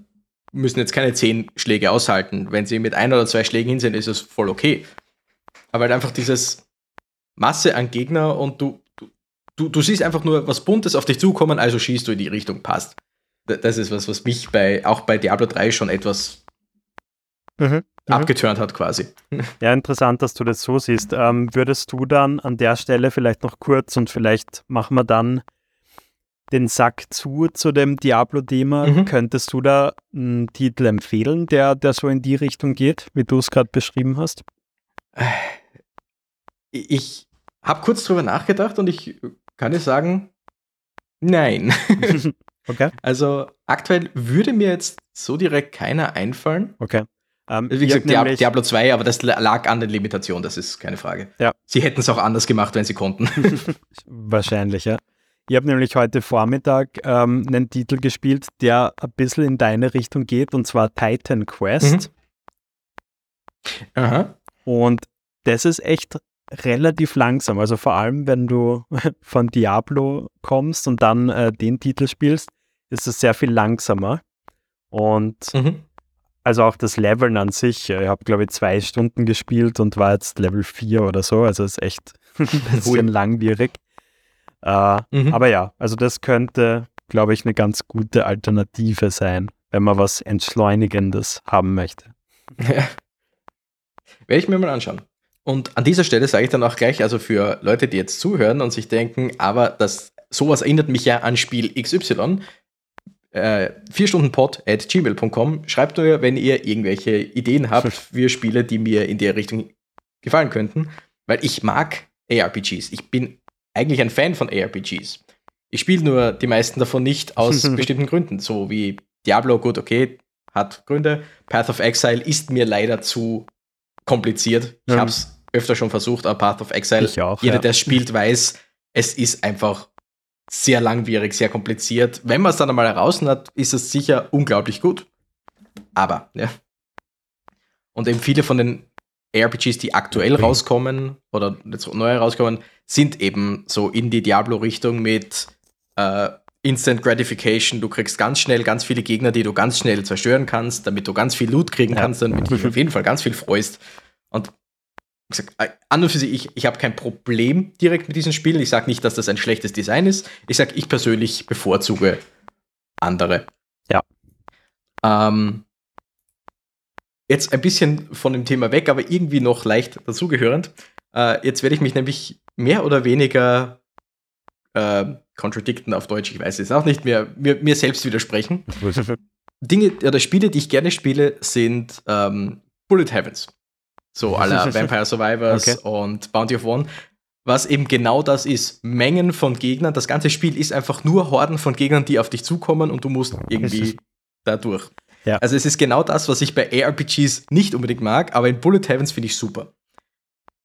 müssen jetzt keine zehn Schläge aushalten. Wenn sie mit ein oder zwei Schlägen hin sind, ist es voll okay aber halt einfach dieses Masse an Gegner und du, du, du siehst einfach nur was Buntes auf dich zukommen, also schießt du in die Richtung, passt. Das ist was, was mich bei, auch bei Diablo 3 schon etwas mhm, mhm. abgeturnt hat quasi. Ja, interessant, dass du das so siehst. Ähm, würdest du dann an der Stelle vielleicht noch kurz und vielleicht machen wir dann den Sack zu zu dem Diablo-Thema. Mhm. Könntest du da einen Titel empfehlen, der, der so in die Richtung geht, wie du es gerade beschrieben hast? Ich habe kurz drüber nachgedacht und ich kann dir sagen, nein. okay. Also aktuell würde mir jetzt so direkt keiner einfallen. Okay. Um, ähm, Wie gesagt, Diablo, Diablo 2, aber das lag an den Limitationen, das ist keine Frage. Ja. Sie hätten es auch anders gemacht, wenn sie konnten. Wahrscheinlich, ja. Ich habe nämlich heute Vormittag ähm, einen Titel gespielt, der ein bisschen in deine Richtung geht, und zwar Titan Quest. Mhm. Aha. Und das ist echt relativ langsam. Also vor allem, wenn du von Diablo kommst und dann äh, den Titel spielst, ist es sehr viel langsamer. Und mhm. also auch das Leveln an sich. Ich habe, glaube ich, zwei Stunden gespielt und war jetzt Level 4 oder so. Also ist echt ein bisschen langwierig. Äh, mhm. Aber ja, also das könnte, glaube ich, eine ganz gute Alternative sein, wenn man was Entschleunigendes haben möchte. Ja. Werde ich mir mal anschauen. Und an dieser Stelle sage ich dann auch gleich, also für Leute, die jetzt zuhören und sich denken, aber das, sowas erinnert mich ja an Spiel XY, äh, 4 Stunden pod at gmail.com. Schreibt mir, wenn ihr irgendwelche Ideen habt für Spiele, die mir in der Richtung gefallen könnten. Weil ich mag ARPGs. Ich bin eigentlich ein Fan von ARPGs. Ich spiele nur die meisten davon nicht aus bestimmten Gründen. So wie Diablo, gut, okay, hat Gründe. Path of Exile ist mir leider zu kompliziert. Ich ja. habe es öfter schon versucht, aber Path of Exile, auch, jeder, ja. der spielt, weiß, es ist einfach sehr langwierig, sehr kompliziert. Wenn man es dann einmal heraus hat, ist es sicher unglaublich gut. Aber, ja. Und eben viele von den RPGs, die aktuell okay. rauskommen oder jetzt neu rauskommen, sind eben so in die Diablo-Richtung mit äh, Instant Gratification. Du kriegst ganz schnell ganz viele Gegner, die du ganz schnell zerstören kannst, damit du ganz viel Loot kriegen ja. kannst, damit du dich auf jeden Fall ganz viel freust. Und gesagt, äh, an und für sich, ich, ich habe kein Problem direkt mit diesen Spielen. Ich sage nicht, dass das ein schlechtes Design ist. Ich sage, ich persönlich bevorzuge andere. Ja. Ähm, jetzt ein bisschen von dem Thema weg, aber irgendwie noch leicht dazugehörend. Äh, jetzt werde ich mich nämlich mehr oder weniger äh, contradicten auf Deutsch, ich weiß es auch nicht mehr, mir, mir selbst widersprechen. Dinge oder Spiele, die ich gerne spiele, sind ähm, Bullet Heavens. So aller Vampire Survivors okay. und Bounty of One. Was eben genau das ist. Mengen von Gegnern. Das ganze Spiel ist einfach nur Horden von Gegnern, die auf dich zukommen und du musst irgendwie da durch. Ja. Also es ist genau das, was ich bei ARPGs nicht unbedingt mag, aber in Bullet Heavens finde ich super.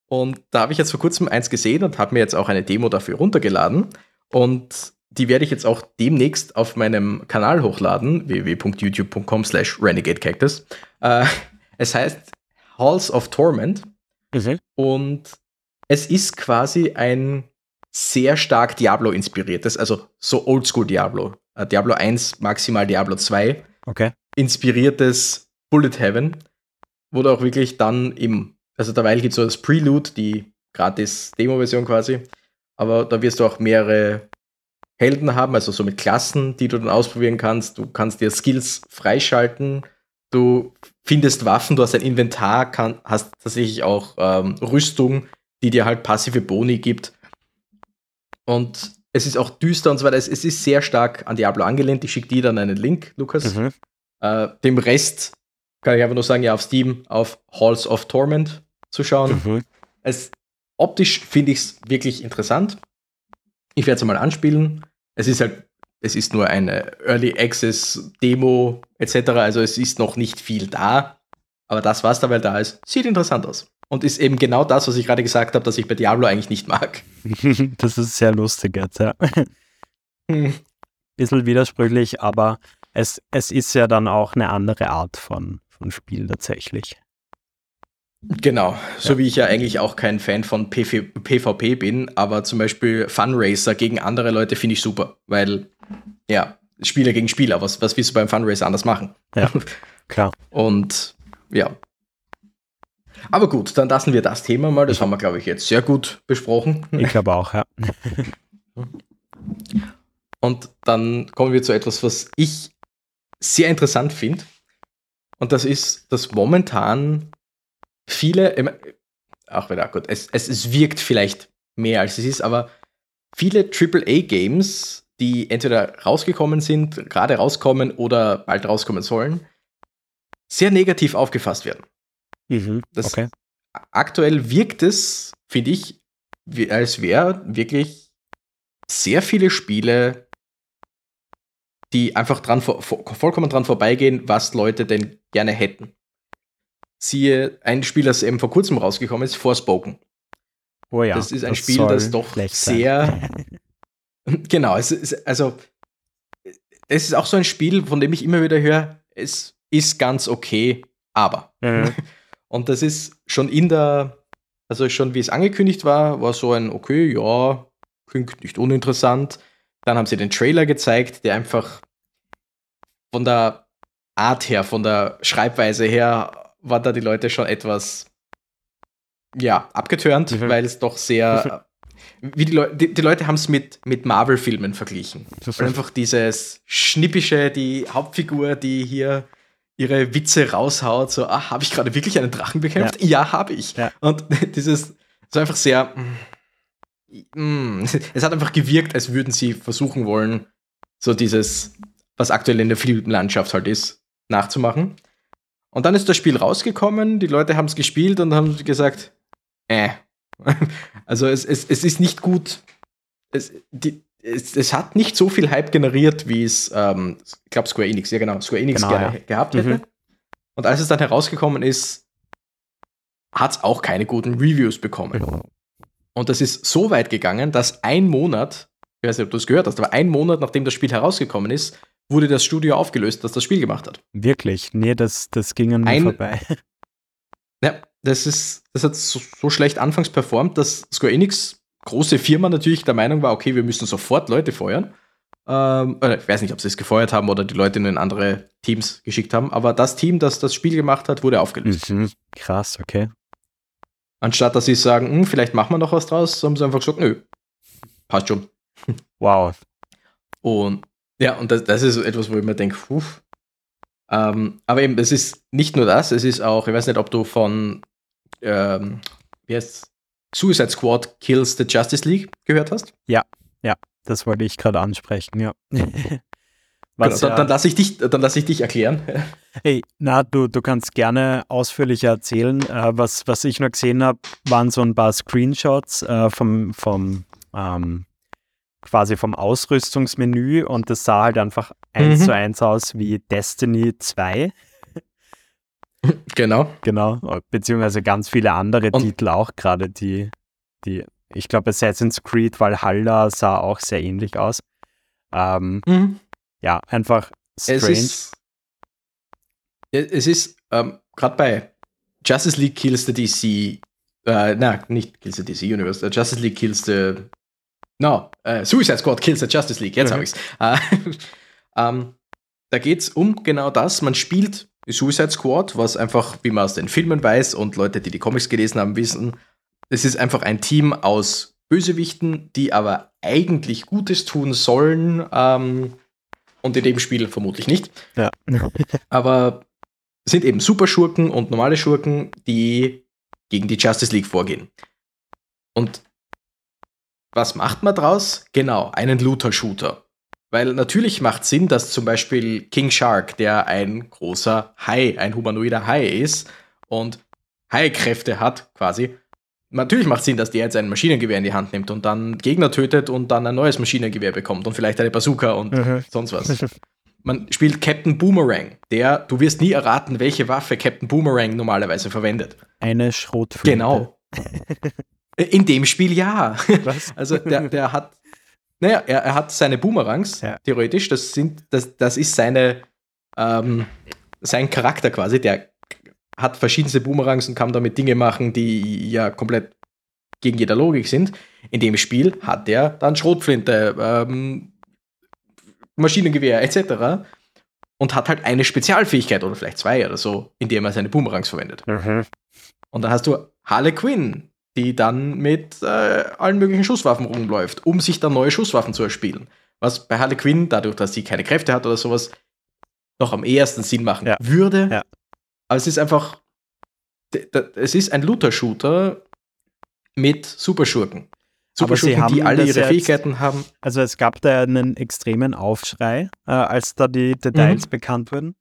Und da habe ich jetzt vor kurzem eins gesehen und habe mir jetzt auch eine Demo dafür runtergeladen. Und die werde ich jetzt auch demnächst auf meinem Kanal hochladen, www.youtube.com slash renegadecactus. Äh, es heißt Halls of Torment. Mhm. Und es ist quasi ein sehr stark Diablo-inspiriertes, also so Oldschool Diablo. Uh, Diablo 1, maximal Diablo 2. Okay. Inspiriertes Bullet Heaven, wo du auch wirklich dann im, also derweil gibt es so das Prelude, die gratis Demo-Version quasi, aber da wirst du auch mehrere Helden haben, also so mit Klassen, die du dann ausprobieren kannst. Du kannst dir Skills freischalten, du findest Waffen, du hast ein Inventar, kann, hast tatsächlich auch ähm, Rüstung, die dir halt passive Boni gibt. Und es ist auch düster und so weiter. Es, es ist sehr stark an Diablo angelehnt. Ich schicke dir dann einen Link, Lukas. Mhm. Äh, dem Rest kann ich einfach nur sagen, ja, auf Steam auf Halls of Torment zu schauen. Mhm. Es, optisch finde ich es wirklich interessant. Ich werde es mal anspielen. Es ist halt, es ist nur eine Early Access Demo etc. Also es ist noch nicht viel da. Aber das, was dabei da ist, sieht interessant aus. Und ist eben genau das, was ich gerade gesagt habe, dass ich bei Diablo eigentlich nicht mag. das ist sehr lustig jetzt, ja. Hm. Bisschen widersprüchlich, aber es, es ist ja dann auch eine andere Art von, von Spiel tatsächlich. Genau, so ja. wie ich ja eigentlich auch kein Fan von PV PvP bin, aber zum Beispiel Funracer gegen andere Leute finde ich super, weil ja, Spieler gegen Spieler, was, was willst du beim Funracer anders machen? Ja, klar. Und ja. Aber gut, dann lassen wir das Thema mal, das haben wir, glaube ich, jetzt sehr gut besprochen. Ich glaube auch, ja. Und dann kommen wir zu etwas, was ich sehr interessant finde. Und das ist, dass momentan viele, auch wieder gut, es, es, es wirkt vielleicht mehr als es ist, aber viele AAA-Games, die entweder rausgekommen sind, gerade rauskommen oder bald rauskommen sollen, sehr negativ aufgefasst werden. Mhm, okay. Aktuell wirkt es, finde ich, als wäre wirklich sehr viele Spiele, die einfach dran, vollkommen dran vorbeigehen, was Leute denn gerne hätten siehe ein Spiel, das eben vor kurzem rausgekommen ist, Forspoken. Oh ja. Das ist ein das Spiel, das doch sehr. genau, es ist, also es ist auch so ein Spiel, von dem ich immer wieder höre, es ist ganz okay, aber. Mhm. Und das ist schon in der, also schon wie es angekündigt war, war so ein, okay, ja, klingt nicht uninteressant. Dann haben sie den Trailer gezeigt, der einfach von der Art her, von der Schreibweise her waren da die Leute schon etwas ja, abgetörnt, mhm. weil es doch sehr. Wie die, Le die, die Leute haben es mit, mit Marvel-Filmen verglichen. Weil einfach dieses Schnippische, die Hauptfigur, die hier ihre Witze raushaut, so, ah, habe ich gerade wirklich einen Drachen bekämpft? Ja, ja habe ich. Ja. Und dieses, so einfach sehr. Mm, es hat einfach gewirkt, als würden sie versuchen wollen, so dieses, was aktuell in der Filmlandschaft halt ist, nachzumachen. Und dann ist das Spiel rausgekommen, die Leute haben es gespielt und haben gesagt, äh. Also es, es, es ist nicht gut. Es, die, es, es hat nicht so viel Hype generiert, wie es, ähm, ich glaube, Square Enix, ja genau, Square Enix genau, gerne ja. gehabt hätte. Mhm. Und als es dann herausgekommen ist, hat es auch keine guten Reviews bekommen. Und das ist so weit gegangen, dass ein Monat, ich weiß nicht, ob du es gehört hast, aber ein Monat nachdem das Spiel herausgekommen ist, wurde das Studio aufgelöst, das das Spiel gemacht hat. Wirklich? Nee, das, das ging an mir Ein, vorbei. Ja, das ist, das hat so, so, schlecht anfangs performt, dass Square Enix, große Firma natürlich, der Meinung war, okay, wir müssen sofort Leute feuern. Ähm, ich weiß nicht, ob sie es gefeuert haben oder die Leute nur in andere Teams geschickt haben, aber das Team, das das Spiel gemacht hat, wurde aufgelöst. Mhm. Krass, okay. Anstatt dass sie sagen, hm, vielleicht machen wir noch was draus, haben sie einfach gesagt, nö, passt schon. Wow. Und ja, und das, das ist etwas, wo ich mir denke, Ähm, aber eben, es ist nicht nur das, es ist auch, ich weiß nicht, ob du von ähm, wie heißt Suicide Squad Kills the Justice League gehört hast? Ja, ja, das wollte ich gerade ansprechen, ja. Was, genau, dann, dann lasse ich, dich, lass ich dich erklären. Hey, na, du, du kannst gerne ausführlicher erzählen. Äh, was, was ich nur gesehen habe, waren so ein paar Screenshots äh, vom, vom ähm, quasi vom Ausrüstungsmenü und das sah halt einfach eins mhm. zu eins aus wie Destiny 2. Genau. Genau, beziehungsweise ganz viele andere und Titel auch gerade, die, die, ich glaube Assassin's Creed Valhalla sah auch sehr ähnlich aus. Ähm, mhm. Ja, einfach strange. Es ist, es ist ähm, gerade bei Justice League Kills the DC, äh, na, nicht Kills the DC Universe, uh, Justice League Kills the, no, uh, Suicide Squad Kills the Justice League, jetzt mhm. habe ich's. Äh, ähm, da geht's um genau das, man spielt Suicide Squad, was einfach, wie man aus den Filmen weiß und Leute, die die Comics gelesen haben, wissen, es ist einfach ein Team aus Bösewichten, die aber eigentlich Gutes tun sollen ähm, und in dem Spiel vermutlich nicht. Ja. aber sind eben Superschurken und normale Schurken, die gegen die Justice League vorgehen. Und was macht man draus? Genau, einen Looter-Shooter. Weil natürlich macht Sinn, dass zum Beispiel King Shark, der ein großer Hai, ein humanoider Hai ist und Hai-Kräfte hat, quasi. Natürlich macht Sinn, dass der jetzt ein Maschinengewehr in die Hand nimmt und dann Gegner tötet und dann ein neues Maschinengewehr bekommt und vielleicht eine Bazooka und mhm. sonst was. Man spielt Captain Boomerang, der, du wirst nie erraten, welche Waffe Captain Boomerang normalerweise verwendet. Eine Schrotflinte. Genau. In dem Spiel ja. Was? Also der, der hat naja, er, er hat seine Boomerangs, ja. theoretisch. Das, sind, das, das ist seine, ähm, sein Charakter quasi. Der hat verschiedenste Boomerangs und kann damit Dinge machen, die ja komplett gegen jeder Logik sind. In dem Spiel hat er dann Schrotflinte, ähm, Maschinengewehr etc. Und hat halt eine Spezialfähigkeit oder vielleicht zwei oder so, indem er seine Boomerangs verwendet. Mhm. Und dann hast du Harley Quinn, die dann mit äh, allen möglichen Schusswaffen rumläuft, um sich dann neue Schusswaffen zu erspielen. Was bei Harley Quinn, dadurch, dass sie keine Kräfte hat oder sowas, noch am ehesten Sinn machen ja. würde. Ja. Aber es ist einfach, es ist ein Looter-Shooter mit Superschurken. Superschurken, die alle ihre jetzt, Fähigkeiten haben. Also es gab da einen extremen Aufschrei, äh, als da die Details mhm. bekannt wurden.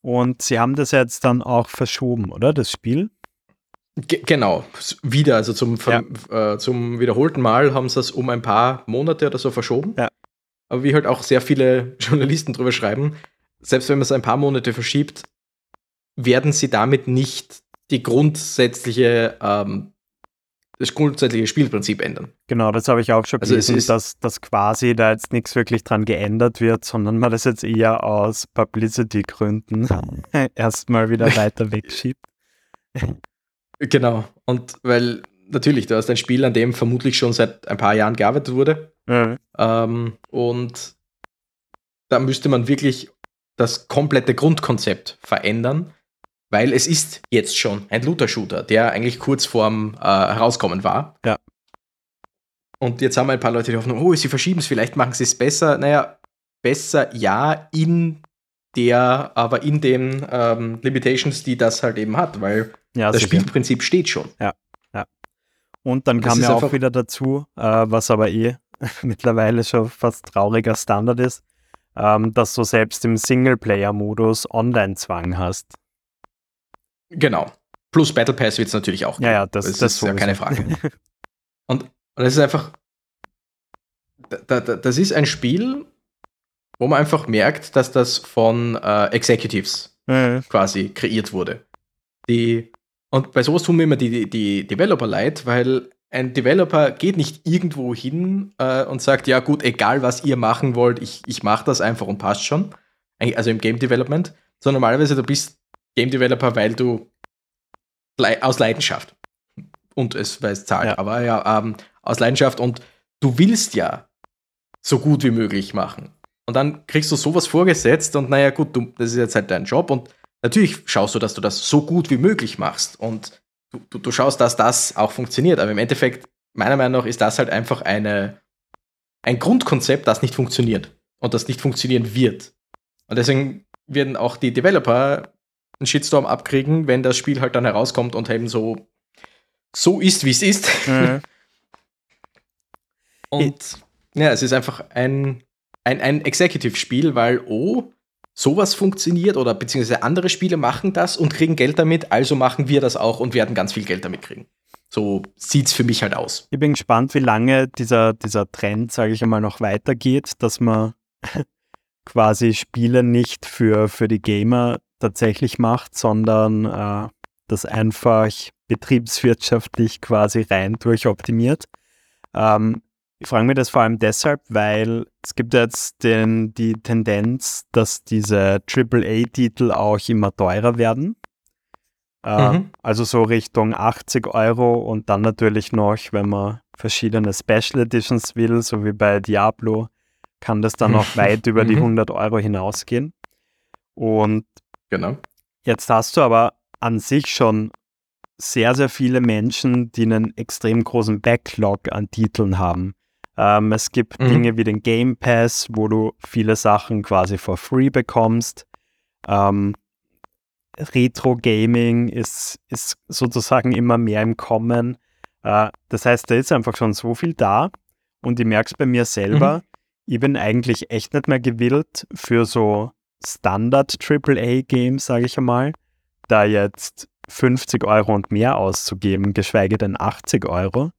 Und sie haben das jetzt dann auch verschoben, oder? Das Spiel? Ge genau, wieder, also zum, ja. äh, zum wiederholten Mal haben sie es um ein paar Monate oder so verschoben. Ja. Aber wie halt auch sehr viele Journalisten drüber schreiben, selbst wenn man es ein paar Monate verschiebt, werden sie damit nicht die grundsätzliche, ähm, das grundsätzliche Spielprinzip ändern. Genau, das habe ich auch schon also gelesen, ist, dass, dass quasi da jetzt nichts wirklich dran geändert wird, sondern man das jetzt eher aus Publicity-Gründen erstmal wieder weiter wegschiebt. Genau. Und weil natürlich, du hast ein Spiel, an dem vermutlich schon seit ein paar Jahren gearbeitet wurde. Mhm. Ähm, und da müsste man wirklich das komplette Grundkonzept verändern, weil es ist jetzt schon ein Looter-Shooter, der eigentlich kurz vorm äh, Herauskommen war. Ja. Und jetzt haben ein paar Leute die Hoffnung, oh, sie verschieben es, vielleicht machen sie es besser. Naja, besser ja, in der, aber in den ähm, Limitations, die das halt eben hat, weil ja, das sicher. Spielprinzip steht schon. Ja, ja. Und dann kam ja auch wieder dazu, äh, was aber eh mittlerweile schon fast trauriger Standard ist, ähm, dass du selbst im Singleplayer-Modus Online-Zwang hast. Genau. Plus Battle Pass wird es natürlich auch. Geben. Ja, ja, das, das, das ist ja keine Frage. und, und ist einfach, da, da, das ist ein Spiel, wo man einfach merkt, dass das von äh, Executives mhm. quasi kreiert wurde. Die und bei sowas tun mir immer die, die Developer leid, weil ein Developer geht nicht irgendwo hin äh, und sagt, ja gut, egal was ihr machen wollt, ich, ich mache das einfach und passt schon. Also im Game Development. Sondern normalerweise du bist Game Developer, weil du aus Leidenschaft und es, weil es zahlt, ja. aber ja, ähm, aus Leidenschaft und du willst ja so gut wie möglich machen. Und dann kriegst du sowas vorgesetzt und naja, gut, du, das ist jetzt halt dein Job und natürlich schaust du, dass du das so gut wie möglich machst und du, du, du schaust, dass das auch funktioniert. Aber im Endeffekt, meiner Meinung nach, ist das halt einfach eine, ein Grundkonzept, das nicht funktioniert und das nicht funktionieren wird. Und deswegen werden auch die Developer einen Shitstorm abkriegen, wenn das Spiel halt dann herauskommt und eben so, so ist, wie es ist. Mhm. und ja, es ist einfach ein, ein, ein Executive-Spiel, weil, oh, sowas funktioniert oder beziehungsweise andere Spiele machen das und kriegen Geld damit, also machen wir das auch und werden ganz viel Geld damit kriegen. So sieht es für mich halt aus. Ich bin gespannt, wie lange dieser, dieser Trend, sage ich einmal, noch weitergeht, dass man quasi Spiele nicht für, für die Gamer tatsächlich macht, sondern äh, das einfach betriebswirtschaftlich quasi rein durchoptimiert. Ähm, ich frage mich das vor allem deshalb, weil es gibt jetzt den, die Tendenz, dass diese AAA-Titel auch immer teurer werden. Äh, mhm. Also so Richtung 80 Euro und dann natürlich noch, wenn man verschiedene Special Editions will, so wie bei Diablo, kann das dann noch weit über die 100 mhm. Euro hinausgehen. Und genau. jetzt hast du aber an sich schon sehr, sehr viele Menschen, die einen extrem großen Backlog an Titeln haben. Ähm, es gibt mhm. Dinge wie den Game Pass, wo du viele Sachen quasi for free bekommst. Ähm, Retro Gaming ist, ist sozusagen immer mehr im Kommen. Äh, das heißt, da ist einfach schon so viel da. Und ich merke es bei mir selber, mhm. ich bin eigentlich echt nicht mehr gewillt für so Standard AAA Games, sage ich einmal, da jetzt 50 Euro und mehr auszugeben, geschweige denn 80 Euro.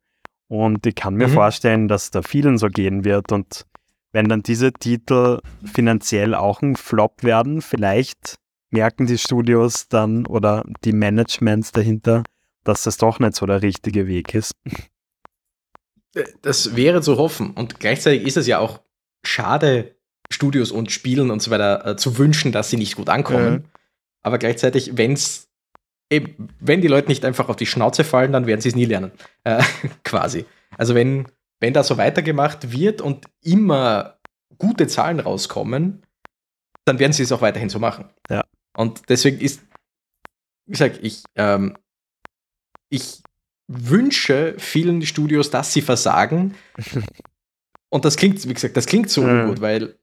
Und ich kann mir mhm. vorstellen, dass da vielen so gehen wird. Und wenn dann diese Titel finanziell auch ein Flop werden, vielleicht merken die Studios dann oder die Managements dahinter, dass das doch nicht so der richtige Weg ist. Äh, das wäre zu hoffen. Und gleichzeitig ist es ja auch schade, Studios und Spielen und so weiter äh, zu wünschen, dass sie nicht gut ankommen. Mhm. Aber gleichzeitig, wenn es eben, wenn die Leute nicht einfach auf die Schnauze fallen, dann werden sie es nie lernen. Äh, quasi. Also wenn, wenn da so weitergemacht wird und immer gute Zahlen rauskommen, dann werden sie es auch weiterhin so machen. Ja. Und deswegen ist, wie gesagt, ich, ähm, ich wünsche vielen Studios, dass sie versagen. und das klingt, wie gesagt, das klingt so mhm. gut, weil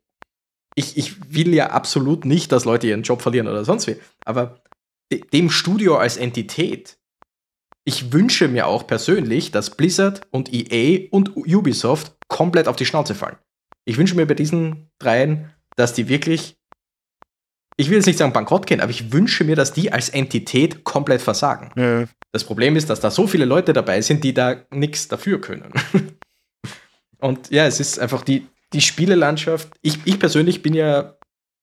ich, ich will ja absolut nicht, dass Leute ihren Job verlieren oder sonst wie. Aber dem Studio als Entität. Ich wünsche mir auch persönlich, dass Blizzard und EA und Ubisoft komplett auf die Schnauze fallen. Ich wünsche mir bei diesen dreien, dass die wirklich, ich will jetzt nicht sagen bankrott gehen, aber ich wünsche mir, dass die als Entität komplett versagen. Ja. Das Problem ist, dass da so viele Leute dabei sind, die da nichts dafür können. und ja, es ist einfach die, die Spielelandschaft. Ich, ich persönlich bin ja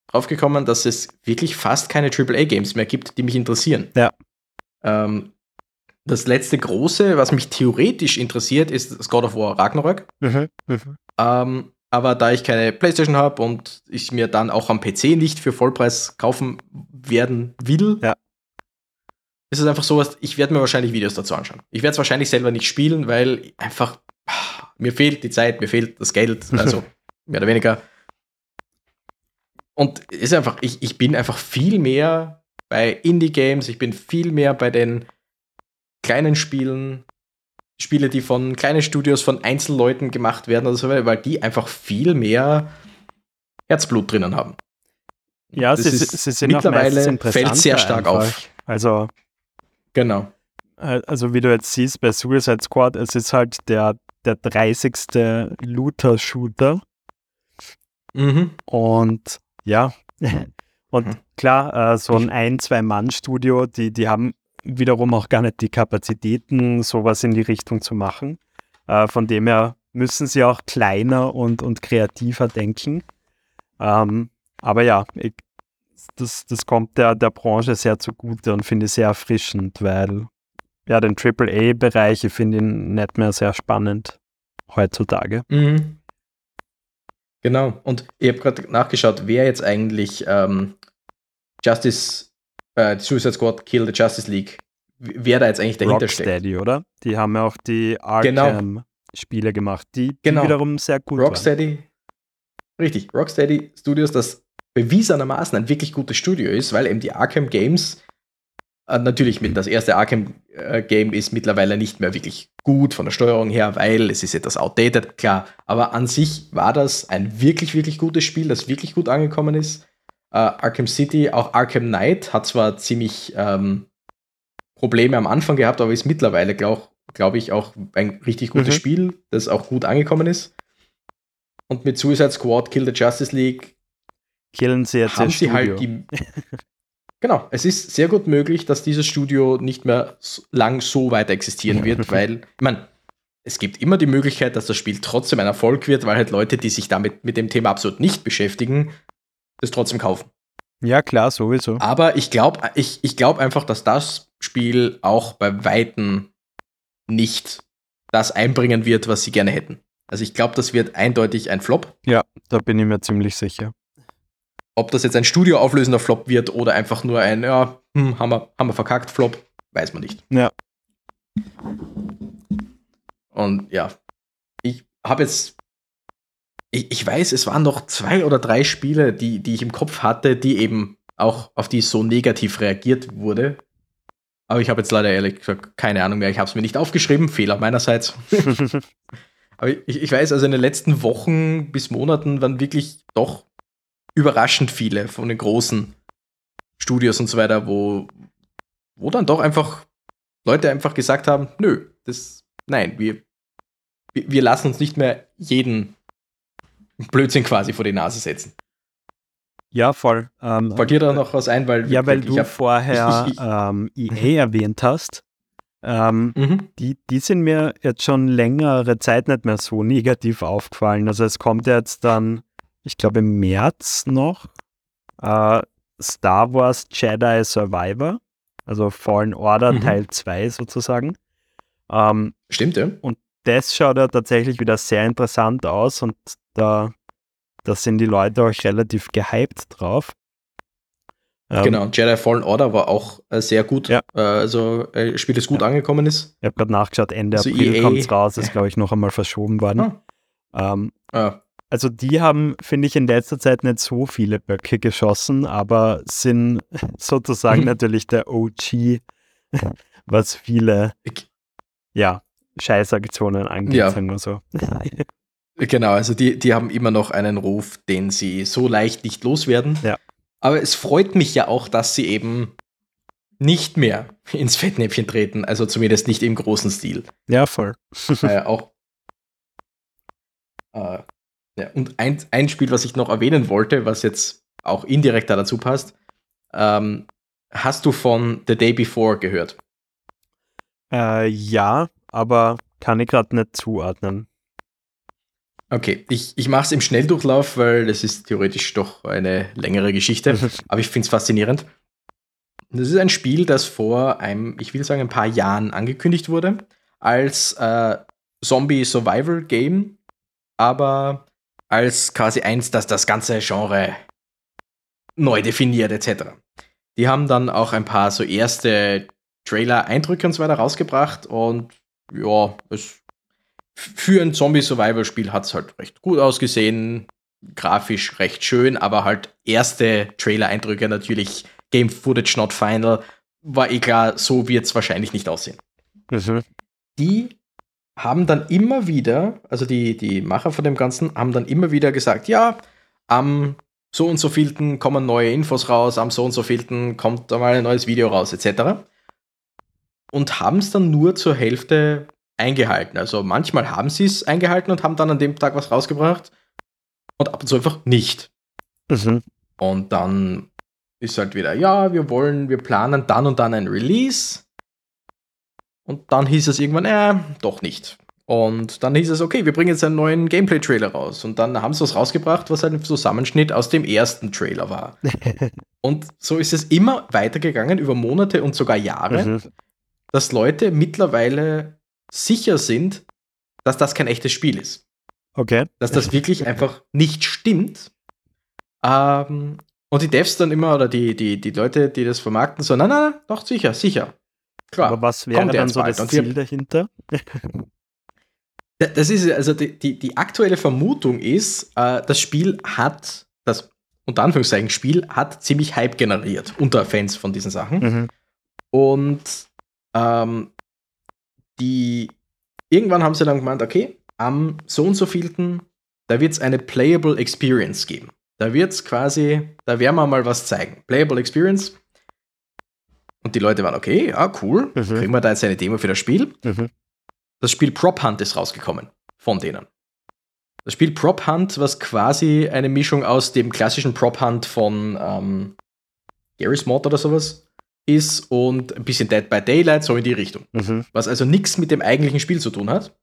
draufgekommen, dass es wirklich fast keine AAA-Games mehr gibt, die mich interessieren. Ja. Ähm, das letzte große, was mich theoretisch interessiert, ist das God of War Ragnarök. Mhm, mhm. Ähm, aber da ich keine PlayStation habe und ich mir dann auch am PC nicht für Vollpreis kaufen werden will, ja. ist es einfach so, ich werde mir wahrscheinlich Videos dazu anschauen. Ich werde es wahrscheinlich selber nicht spielen, weil einfach mir fehlt die Zeit, mir fehlt das Geld, also mehr oder weniger. Und es ist einfach, ich, ich bin einfach viel mehr bei Indie-Games, ich bin viel mehr bei den kleinen Spielen, Spiele, die von kleinen Studios, von Einzelleuten gemacht werden oder so weiter, weil die einfach viel mehr Herzblut drinnen haben. Ja, das sie, ist sie sind mittlerweile fällt sehr stark einfach. auf. Also genau. Äh, also wie du jetzt siehst bei Suicide Squad, es ist halt der, der 30. Looter-Shooter. Mhm. Und ja. Und mhm. klar, äh, so ein ein-, zwei-Mann-Studio, die, die haben wiederum auch gar nicht die Kapazitäten, sowas in die Richtung zu machen. Äh, von dem her müssen sie auch kleiner und, und kreativer denken. Ähm, aber ja, ich, das, das kommt der, der Branche sehr zugute und finde ich sehr erfrischend, weil ja, den AAA-Bereich, ich finde ihn nicht mehr sehr spannend heutzutage. Mhm. Genau. Und ich habe gerade nachgeschaut, wer jetzt eigentlich ähm, Justice, äh, Suicide Squad Kill the Justice League, wer da jetzt eigentlich dahinter Rocksteady, steckt. Rocksteady, oder? Die haben ja auch die genau. Arkham-Spiele genau. gemacht, die, die genau. wiederum sehr gut Rocksteady, waren. Richtig, Rocksteady Studios, das bewiesenermaßen ein wirklich gutes Studio ist, weil eben die Arkham Games natürlich, mit das erste Arkham-Game äh, ist mittlerweile nicht mehr wirklich gut von der Steuerung her, weil es ist etwas outdated, klar. Aber an sich war das ein wirklich, wirklich gutes Spiel, das wirklich gut angekommen ist. äh, Arkham City, auch Arkham Knight hat zwar ziemlich ähm, Probleme am Anfang gehabt, aber ist mittlerweile, glaube glaub ich, auch ein richtig gutes mhm. Spiel, das auch gut angekommen ist. Und mit Suicide Squad, Kill the Justice League killen sie jetzt haben sie halt die. genau, es ist sehr gut möglich, dass dieses Studio nicht mehr lang so weiter existieren wird, weil, ich meine, es gibt immer die Möglichkeit, dass das Spiel trotzdem ein Erfolg wird, weil halt Leute, die sich damit mit dem Thema absolut nicht beschäftigen, das trotzdem kaufen. Ja, klar, sowieso. Aber ich glaube ich, ich glaub einfach, dass das Spiel auch bei Weitem nicht das einbringen wird, was sie gerne hätten. Also ich glaube, das wird eindeutig ein Flop. Ja, da bin ich mir ziemlich sicher. Ob das jetzt ein studioauflösender Flop wird oder einfach nur ein, ja, hm, haben, wir, haben wir verkackt Flop, weiß man nicht. Ja. Und ja, ich habe jetzt, ich, ich weiß, es waren noch zwei oder drei Spiele, die, die ich im Kopf hatte, die eben auch auf die so negativ reagiert wurde. Aber ich habe jetzt leider ehrlich gesagt keine Ahnung mehr. Ich habe es mir nicht aufgeschrieben. Fehler meinerseits. Aber ich, ich weiß, also in den letzten Wochen bis Monaten waren wirklich doch überraschend viele von den großen Studios und so weiter, wo, wo dann doch einfach Leute einfach gesagt haben, nö, das, nein, wir, wir lassen uns nicht mehr jeden Blödsinn quasi vor die Nase setzen. Ja, voll. Ähm, Fällt dir da noch was ein? Weil ja, weil du hab, vorher ich, ich, ähm, EA erwähnt hast. Ähm, mhm. die, die sind mir jetzt schon längere Zeit nicht mehr so negativ aufgefallen. Also es kommt jetzt dann, ich glaube im März noch, äh, Star Wars Jedi Survivor, also Fallen Order mhm. Teil 2 sozusagen. Ähm, Stimmt, ja. Und das schaut ja tatsächlich wieder sehr interessant aus und da, da sind die Leute auch relativ gehypt drauf. Ähm, genau, Jedi Fallen Order war auch äh, sehr gut. Ja. Äh, also äh, Spiel, das gut ja. angekommen ist. Ich habe gerade nachgeschaut, Ende also April kommt es raus, ist glaube ich noch einmal verschoben worden. Ah. Ähm, ah. Also die haben, finde ich, in letzter Zeit nicht so viele Böcke geschossen, aber sind sozusagen mhm. natürlich der OG, was viele ja, Scheißaktionen angeht, ja. sagen wir so. Genau, also die, die haben immer noch einen Ruf, den sie so leicht nicht loswerden. Ja. Aber es freut mich ja auch, dass sie eben nicht mehr ins Fettnäpfchen treten, also zumindest nicht im großen Stil. Ja, voll. äh, auch. Äh, ja, und ein, ein Spiel, was ich noch erwähnen wollte, was jetzt auch indirekt dazu passt, ähm, hast du von The Day Before gehört? Äh, ja, aber kann ich gerade nicht zuordnen. Okay, ich, ich mache es im Schnelldurchlauf, weil das ist theoretisch doch eine längere Geschichte, aber ich finde es faszinierend. Das ist ein Spiel, das vor einem, ich will sagen, ein paar Jahren angekündigt wurde, als äh, Zombie-Survival-Game, aber als quasi eins, das das ganze Genre neu definiert, etc. Die haben dann auch ein paar so erste Trailer-Eindrücke und so weiter rausgebracht und ja, es für ein Zombie-Survival-Spiel hat es halt recht gut ausgesehen, grafisch recht schön, aber halt erste Trailer-Eindrücke natürlich Game Footage not final, war eh klar, so wird es wahrscheinlich nicht aussehen. Mhm. Die haben dann immer wieder, also die, die Macher von dem Ganzen, haben dann immer wieder gesagt, ja, am so und so vielten kommen neue Infos raus, am so und so vielten kommt da mal ein neues Video raus, etc. Und haben es dann nur zur Hälfte eingehalten. Also manchmal haben sie es eingehalten und haben dann an dem Tag was rausgebracht und ab und zu einfach nicht. Mhm. Und dann ist halt wieder, ja, wir wollen, wir planen dann und dann ein Release. Und dann hieß es irgendwann, äh, doch nicht. Und dann hieß es, okay, wir bringen jetzt einen neuen Gameplay-Trailer raus. Und dann haben sie was rausgebracht, was ein Zusammenschnitt aus dem ersten Trailer war. und so ist es immer weitergegangen, über Monate und sogar Jahre, mhm. dass Leute mittlerweile sicher sind, dass das kein echtes Spiel ist. Okay. Dass das wirklich einfach nicht stimmt. Ähm, und die Devs dann immer, oder die, die, die Leute, die das vermarkten, so, nein, nein, nein, doch, sicher, sicher. Klar. Aber was wäre dann so das Ziel dahinter? das ist, also die, die, die aktuelle Vermutung ist, äh, das Spiel hat, das unter Anführungszeichen Spiel hat ziemlich Hype generiert unter Fans von diesen Sachen. Mhm. Und ähm, die irgendwann haben sie dann gemeint, okay, am so und so vielten, da wird es eine Playable Experience geben. da wird's quasi, da werden wir mal was zeigen. Playable Experience. Und die Leute waren, okay, ja, cool. Mhm. Kriegen wir da jetzt eine Demo für das Spiel? Mhm. Das Spiel Prop Hunt ist rausgekommen von denen. Das Spiel Prop Hunt, was quasi eine Mischung aus dem klassischen Prop Hunt von ähm, Gary's Mod oder sowas ist und ein bisschen Dead by Daylight, so in die Richtung. Mhm. Was also nichts mit dem eigentlichen Spiel zu tun hat.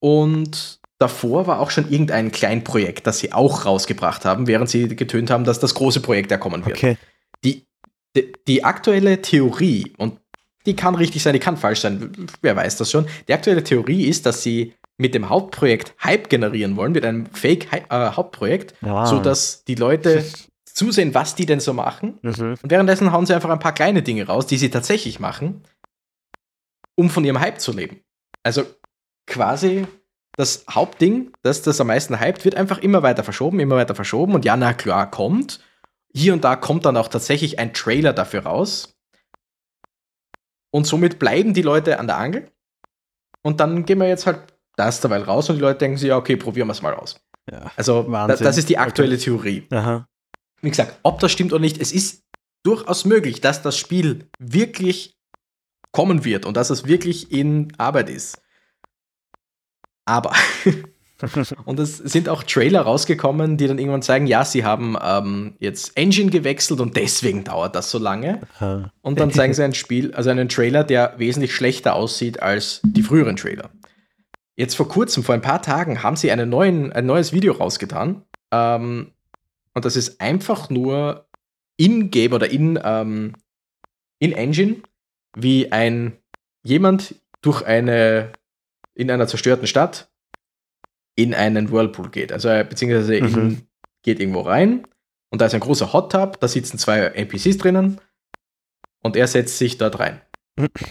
Und davor war auch schon irgendein Kleinprojekt, das sie auch rausgebracht haben, während sie getönt haben, dass das große Projekt ja kommen wird. Okay. Die, die, aktuelle Theorie, und die kann richtig sein, die kann falsch sein, wer weiß das schon. Die aktuelle Theorie ist, dass sie mit dem Hauptprojekt Hype generieren wollen, mit einem Fake-Hauptprojekt, äh, ja. sodass die Leute zusehen, was die denn so machen. Mhm. Und währenddessen hauen sie einfach ein paar kleine Dinge raus, die sie tatsächlich machen, um von ihrem Hype zu leben. Also quasi das Hauptding, das das am meisten hypt, wird einfach immer weiter verschoben, immer weiter verschoben. Und ja, na klar, kommt. Hier und da kommt dann auch tatsächlich ein Trailer dafür raus. Und somit bleiben die Leute an der Angel. Und dann gehen wir jetzt halt das derweil raus und die Leute denken sich, ja, okay, probieren wir es mal aus. Ja, also, da, das ist die aktuelle okay. Theorie. Aha. Wie gesagt, ob das stimmt oder nicht, es ist durchaus möglich, dass das Spiel wirklich kommen wird und dass es wirklich in Arbeit ist. Aber. und es sind auch Trailer rausgekommen, die dann irgendwann zeigen, ja, sie haben ähm, jetzt Engine gewechselt und deswegen dauert das so lange. Und dann zeigen sie ein Spiel, also einen Trailer, der wesentlich schlechter aussieht als die früheren Trailer. Jetzt vor kurzem, vor ein paar Tagen, haben sie einen neuen, ein neues Video rausgetan. Ähm, und das ist einfach nur in-game oder in, ähm, in Engine, wie ein jemand durch eine in einer zerstörten Stadt in einen Whirlpool geht. Also beziehungsweise mhm. in, geht irgendwo rein und da ist ein großer Hot Tub, da sitzen zwei NPCs drinnen und er setzt sich dort rein.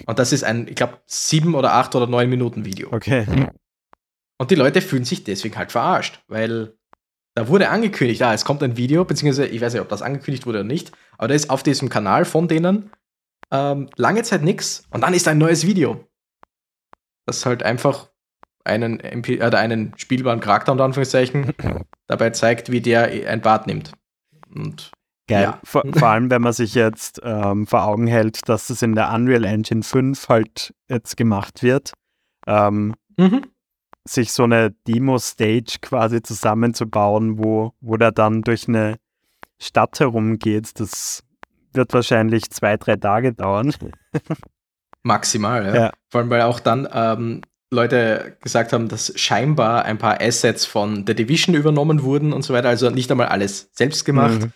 Und das ist ein, ich glaube, sieben oder acht oder neun Minuten Video. Okay. Und die Leute fühlen sich deswegen halt verarscht, weil da wurde angekündigt, ja, es kommt ein Video, beziehungsweise ich weiß nicht, ob das angekündigt wurde oder nicht, aber da ist auf diesem Kanal von denen ähm, lange Zeit nichts und dann ist ein neues Video. Das halt einfach einen, MP, äh, einen spielbaren Charakter unter Anführungszeichen dabei zeigt, wie der ein Bad nimmt. Und Geil. Ja. Vor, vor, allem, wenn man sich jetzt ähm, vor Augen hält, dass das in der Unreal Engine 5 halt jetzt gemacht wird. Ähm, mhm sich so eine Demo-Stage quasi zusammenzubauen, wo, wo der dann durch eine Stadt herumgeht, das wird wahrscheinlich zwei, drei Tage dauern. Maximal, ja. ja. Vor allem, weil auch dann ähm, Leute gesagt haben, dass scheinbar ein paar Assets von The Division übernommen wurden und so weiter, also nicht einmal alles selbst gemacht. Mhm.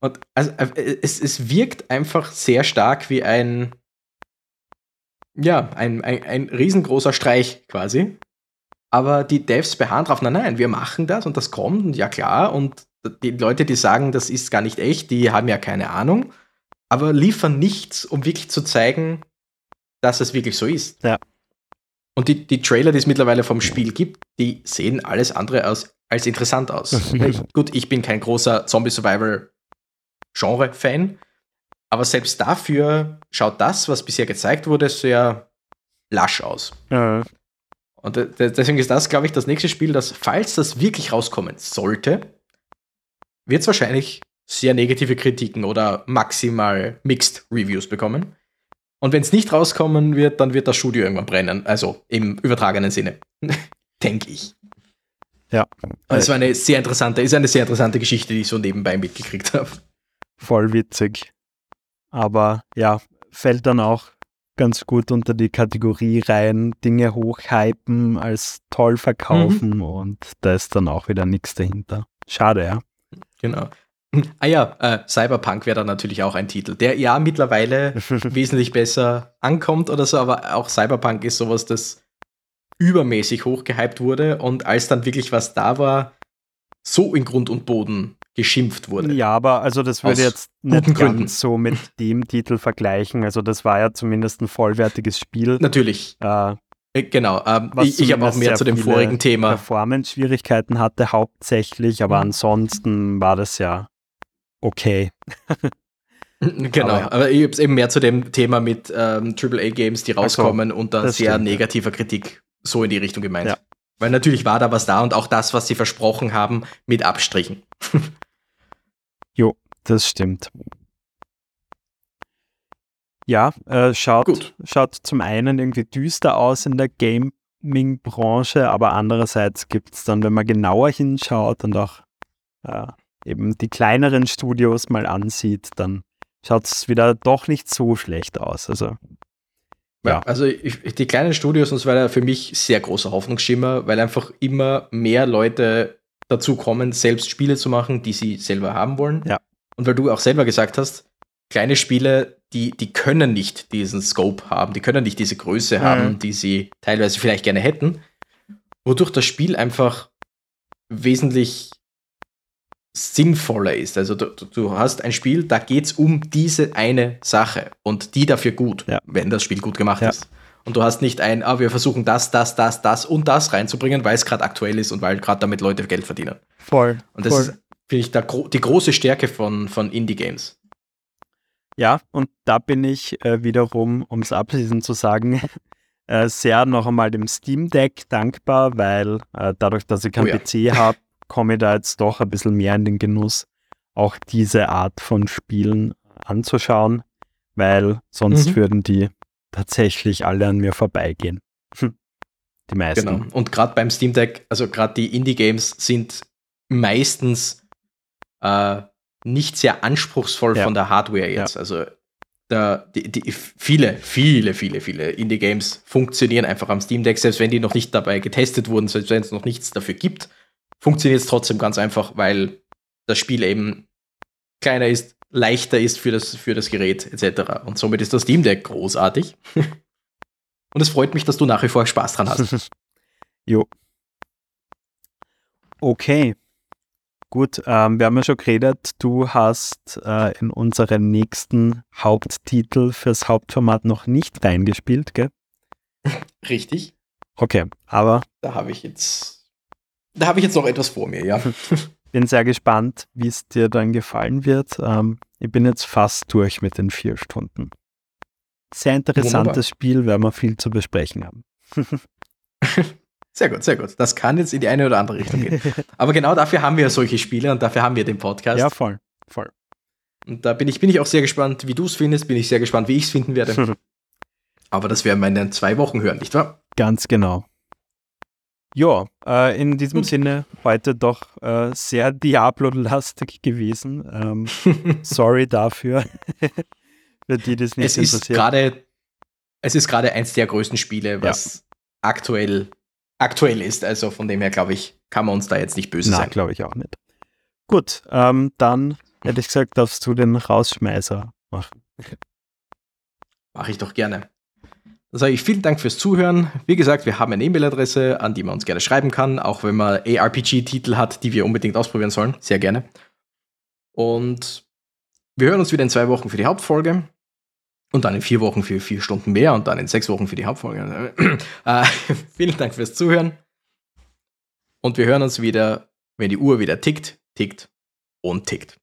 Und also, äh, es, es wirkt einfach sehr stark wie ein, ja, ein, ein, ein riesengroßer Streich quasi. Aber die Devs beharren drauf, nein, nein, wir machen das und das kommt und ja klar. Und die Leute, die sagen, das ist gar nicht echt, die haben ja keine Ahnung, aber liefern nichts, um wirklich zu zeigen, dass es wirklich so ist. Ja. Und die, die Trailer, die es mittlerweile vom Spiel gibt, die sehen alles andere aus, als interessant aus. gut, ich bin kein großer Zombie-Survival-Genre-Fan, aber selbst dafür schaut das, was bisher gezeigt wurde, sehr lasch aus. Ja. Und deswegen ist das, glaube ich, das nächste Spiel, das, falls das wirklich rauskommen sollte, wird es wahrscheinlich sehr negative Kritiken oder maximal Mixed Reviews bekommen. Und wenn es nicht rauskommen wird, dann wird das Studio irgendwann brennen. Also im übertragenen Sinne. Denke ich. Ja. Es war eine sehr interessante, ist eine sehr interessante Geschichte, die ich so nebenbei mitgekriegt habe. Voll witzig. Aber ja, fällt dann auch ganz gut unter die Kategorie rein, Dinge hochhypen, als toll verkaufen mhm. und da ist dann auch wieder nichts dahinter. Schade, ja. Genau. Ah ja, äh, Cyberpunk wäre dann natürlich auch ein Titel, der ja mittlerweile wesentlich besser ankommt oder so, aber auch Cyberpunk ist sowas, das übermäßig hochgehypt wurde und als dann wirklich was da war, so in Grund und Boden geschimpft wurde. Ja, aber also das würde jetzt nicht ganz so mit dem Titel vergleichen. Also das war ja zumindest ein vollwertiges Spiel. Natürlich. Äh, äh genau, ähm, ich, ich habe auch mehr zu dem vorigen Thema. Performance-Schwierigkeiten hatte hauptsächlich, aber mhm. ansonsten war das ja okay. genau, aber, aber ich habe es eben mehr zu dem Thema mit ähm, AAA-Games, die rauskommen so, und dann sehr stimmt, negativer Kritik so in die Richtung gemeint. Ja. Weil natürlich war da was da und auch das, was sie versprochen haben, mit Abstrichen. jo, das stimmt. Ja, äh, schaut, schaut zum einen irgendwie düster aus in der Gaming-Branche, aber andererseits gibt es dann, wenn man genauer hinschaut und auch äh, eben die kleineren Studios mal ansieht, dann schaut es wieder doch nicht so schlecht aus. Also, ja. Also ich, die kleinen Studios, und war ja für mich sehr großer Hoffnungsschimmer, weil einfach immer mehr Leute dazu kommen, selbst Spiele zu machen, die sie selber haben wollen. Ja. Und weil du auch selber gesagt hast, kleine Spiele, die, die können nicht diesen Scope haben, die können nicht diese Größe mhm. haben, die sie teilweise vielleicht gerne hätten, wodurch das Spiel einfach wesentlich sinnvoller ist. Also du, du hast ein Spiel, da geht es um diese eine Sache und die dafür gut, ja. wenn das Spiel gut gemacht ja. ist. Und du hast nicht ein, ah, wir versuchen das, das, das, das und das reinzubringen, weil es gerade aktuell ist und weil gerade damit Leute Geld verdienen. Voll. Und das finde ich, der, die große Stärke von, von Indie-Games. Ja, und da bin ich äh, wiederum, um es abschließend zu sagen, äh, sehr noch einmal dem Steam Deck dankbar, weil äh, dadurch, dass ich kein oh ja. PC habe, komme ich da jetzt doch ein bisschen mehr in den Genuss, auch diese Art von Spielen anzuschauen, weil sonst mhm. würden die tatsächlich alle an mir vorbeigehen. die meisten. Genau. Und gerade beim Steam Deck, also gerade die Indie-Games sind meistens äh, nicht sehr anspruchsvoll ja. von der Hardware jetzt. Ja. Also da, die, die, viele, viele, viele, viele Indie-Games funktionieren einfach am Steam Deck, selbst wenn die noch nicht dabei getestet wurden, selbst wenn es noch nichts dafür gibt, funktioniert es trotzdem ganz einfach, weil das Spiel eben kleiner ist, leichter ist für das, für das Gerät etc. Und somit ist das Steam Deck großartig. Und es freut mich, dass du nach wie vor Spaß dran hast. jo. Okay. Gut, ähm, wir haben ja schon geredet, du hast äh, in unseren nächsten Haupttitel fürs Hauptformat noch nicht reingespielt, gell? Richtig. Okay, aber. Da habe ich jetzt. Da habe ich jetzt noch etwas vor mir, ja. bin sehr gespannt, wie es dir dann gefallen wird. Ähm, ich bin jetzt fast durch mit den vier Stunden. Sehr interessantes Wunderbar. Spiel, werden wir viel zu besprechen haben. Sehr gut, sehr gut. Das kann jetzt in die eine oder andere Richtung gehen. Aber genau dafür haben wir solche Spiele und dafür haben wir den Podcast. Ja, voll, voll. Und da bin ich, bin ich auch sehr gespannt, wie du es findest, bin ich sehr gespannt, wie ich es finden werde. Aber das werden wir in den zwei Wochen hören, nicht wahr? Ganz genau. Ja, äh, in diesem Sinne heute doch äh, sehr Diablo-lastig gewesen. Ähm, sorry dafür. Für die, das nicht es interessiert. Ist grade, es ist gerade eins der größten Spiele, was ja. aktuell aktuell ist. Also von dem her, glaube ich, kann man uns da jetzt nicht böse Na, sein. glaube ich auch nicht. Gut, ähm, dann hätte ich gesagt, darfst du den Rausschmeißer machen. Mache ich doch gerne. Dann sage ich vielen Dank fürs Zuhören. Wie gesagt, wir haben eine E-Mail-Adresse, an die man uns gerne schreiben kann, auch wenn man ARPG-Titel hat, die wir unbedingt ausprobieren sollen. Sehr gerne. Und wir hören uns wieder in zwei Wochen für die Hauptfolge. Und dann in vier Wochen für vier Stunden mehr und dann in sechs Wochen für die Hauptfolge. Äh, vielen Dank fürs Zuhören. Und wir hören uns wieder, wenn die Uhr wieder tickt, tickt und tickt.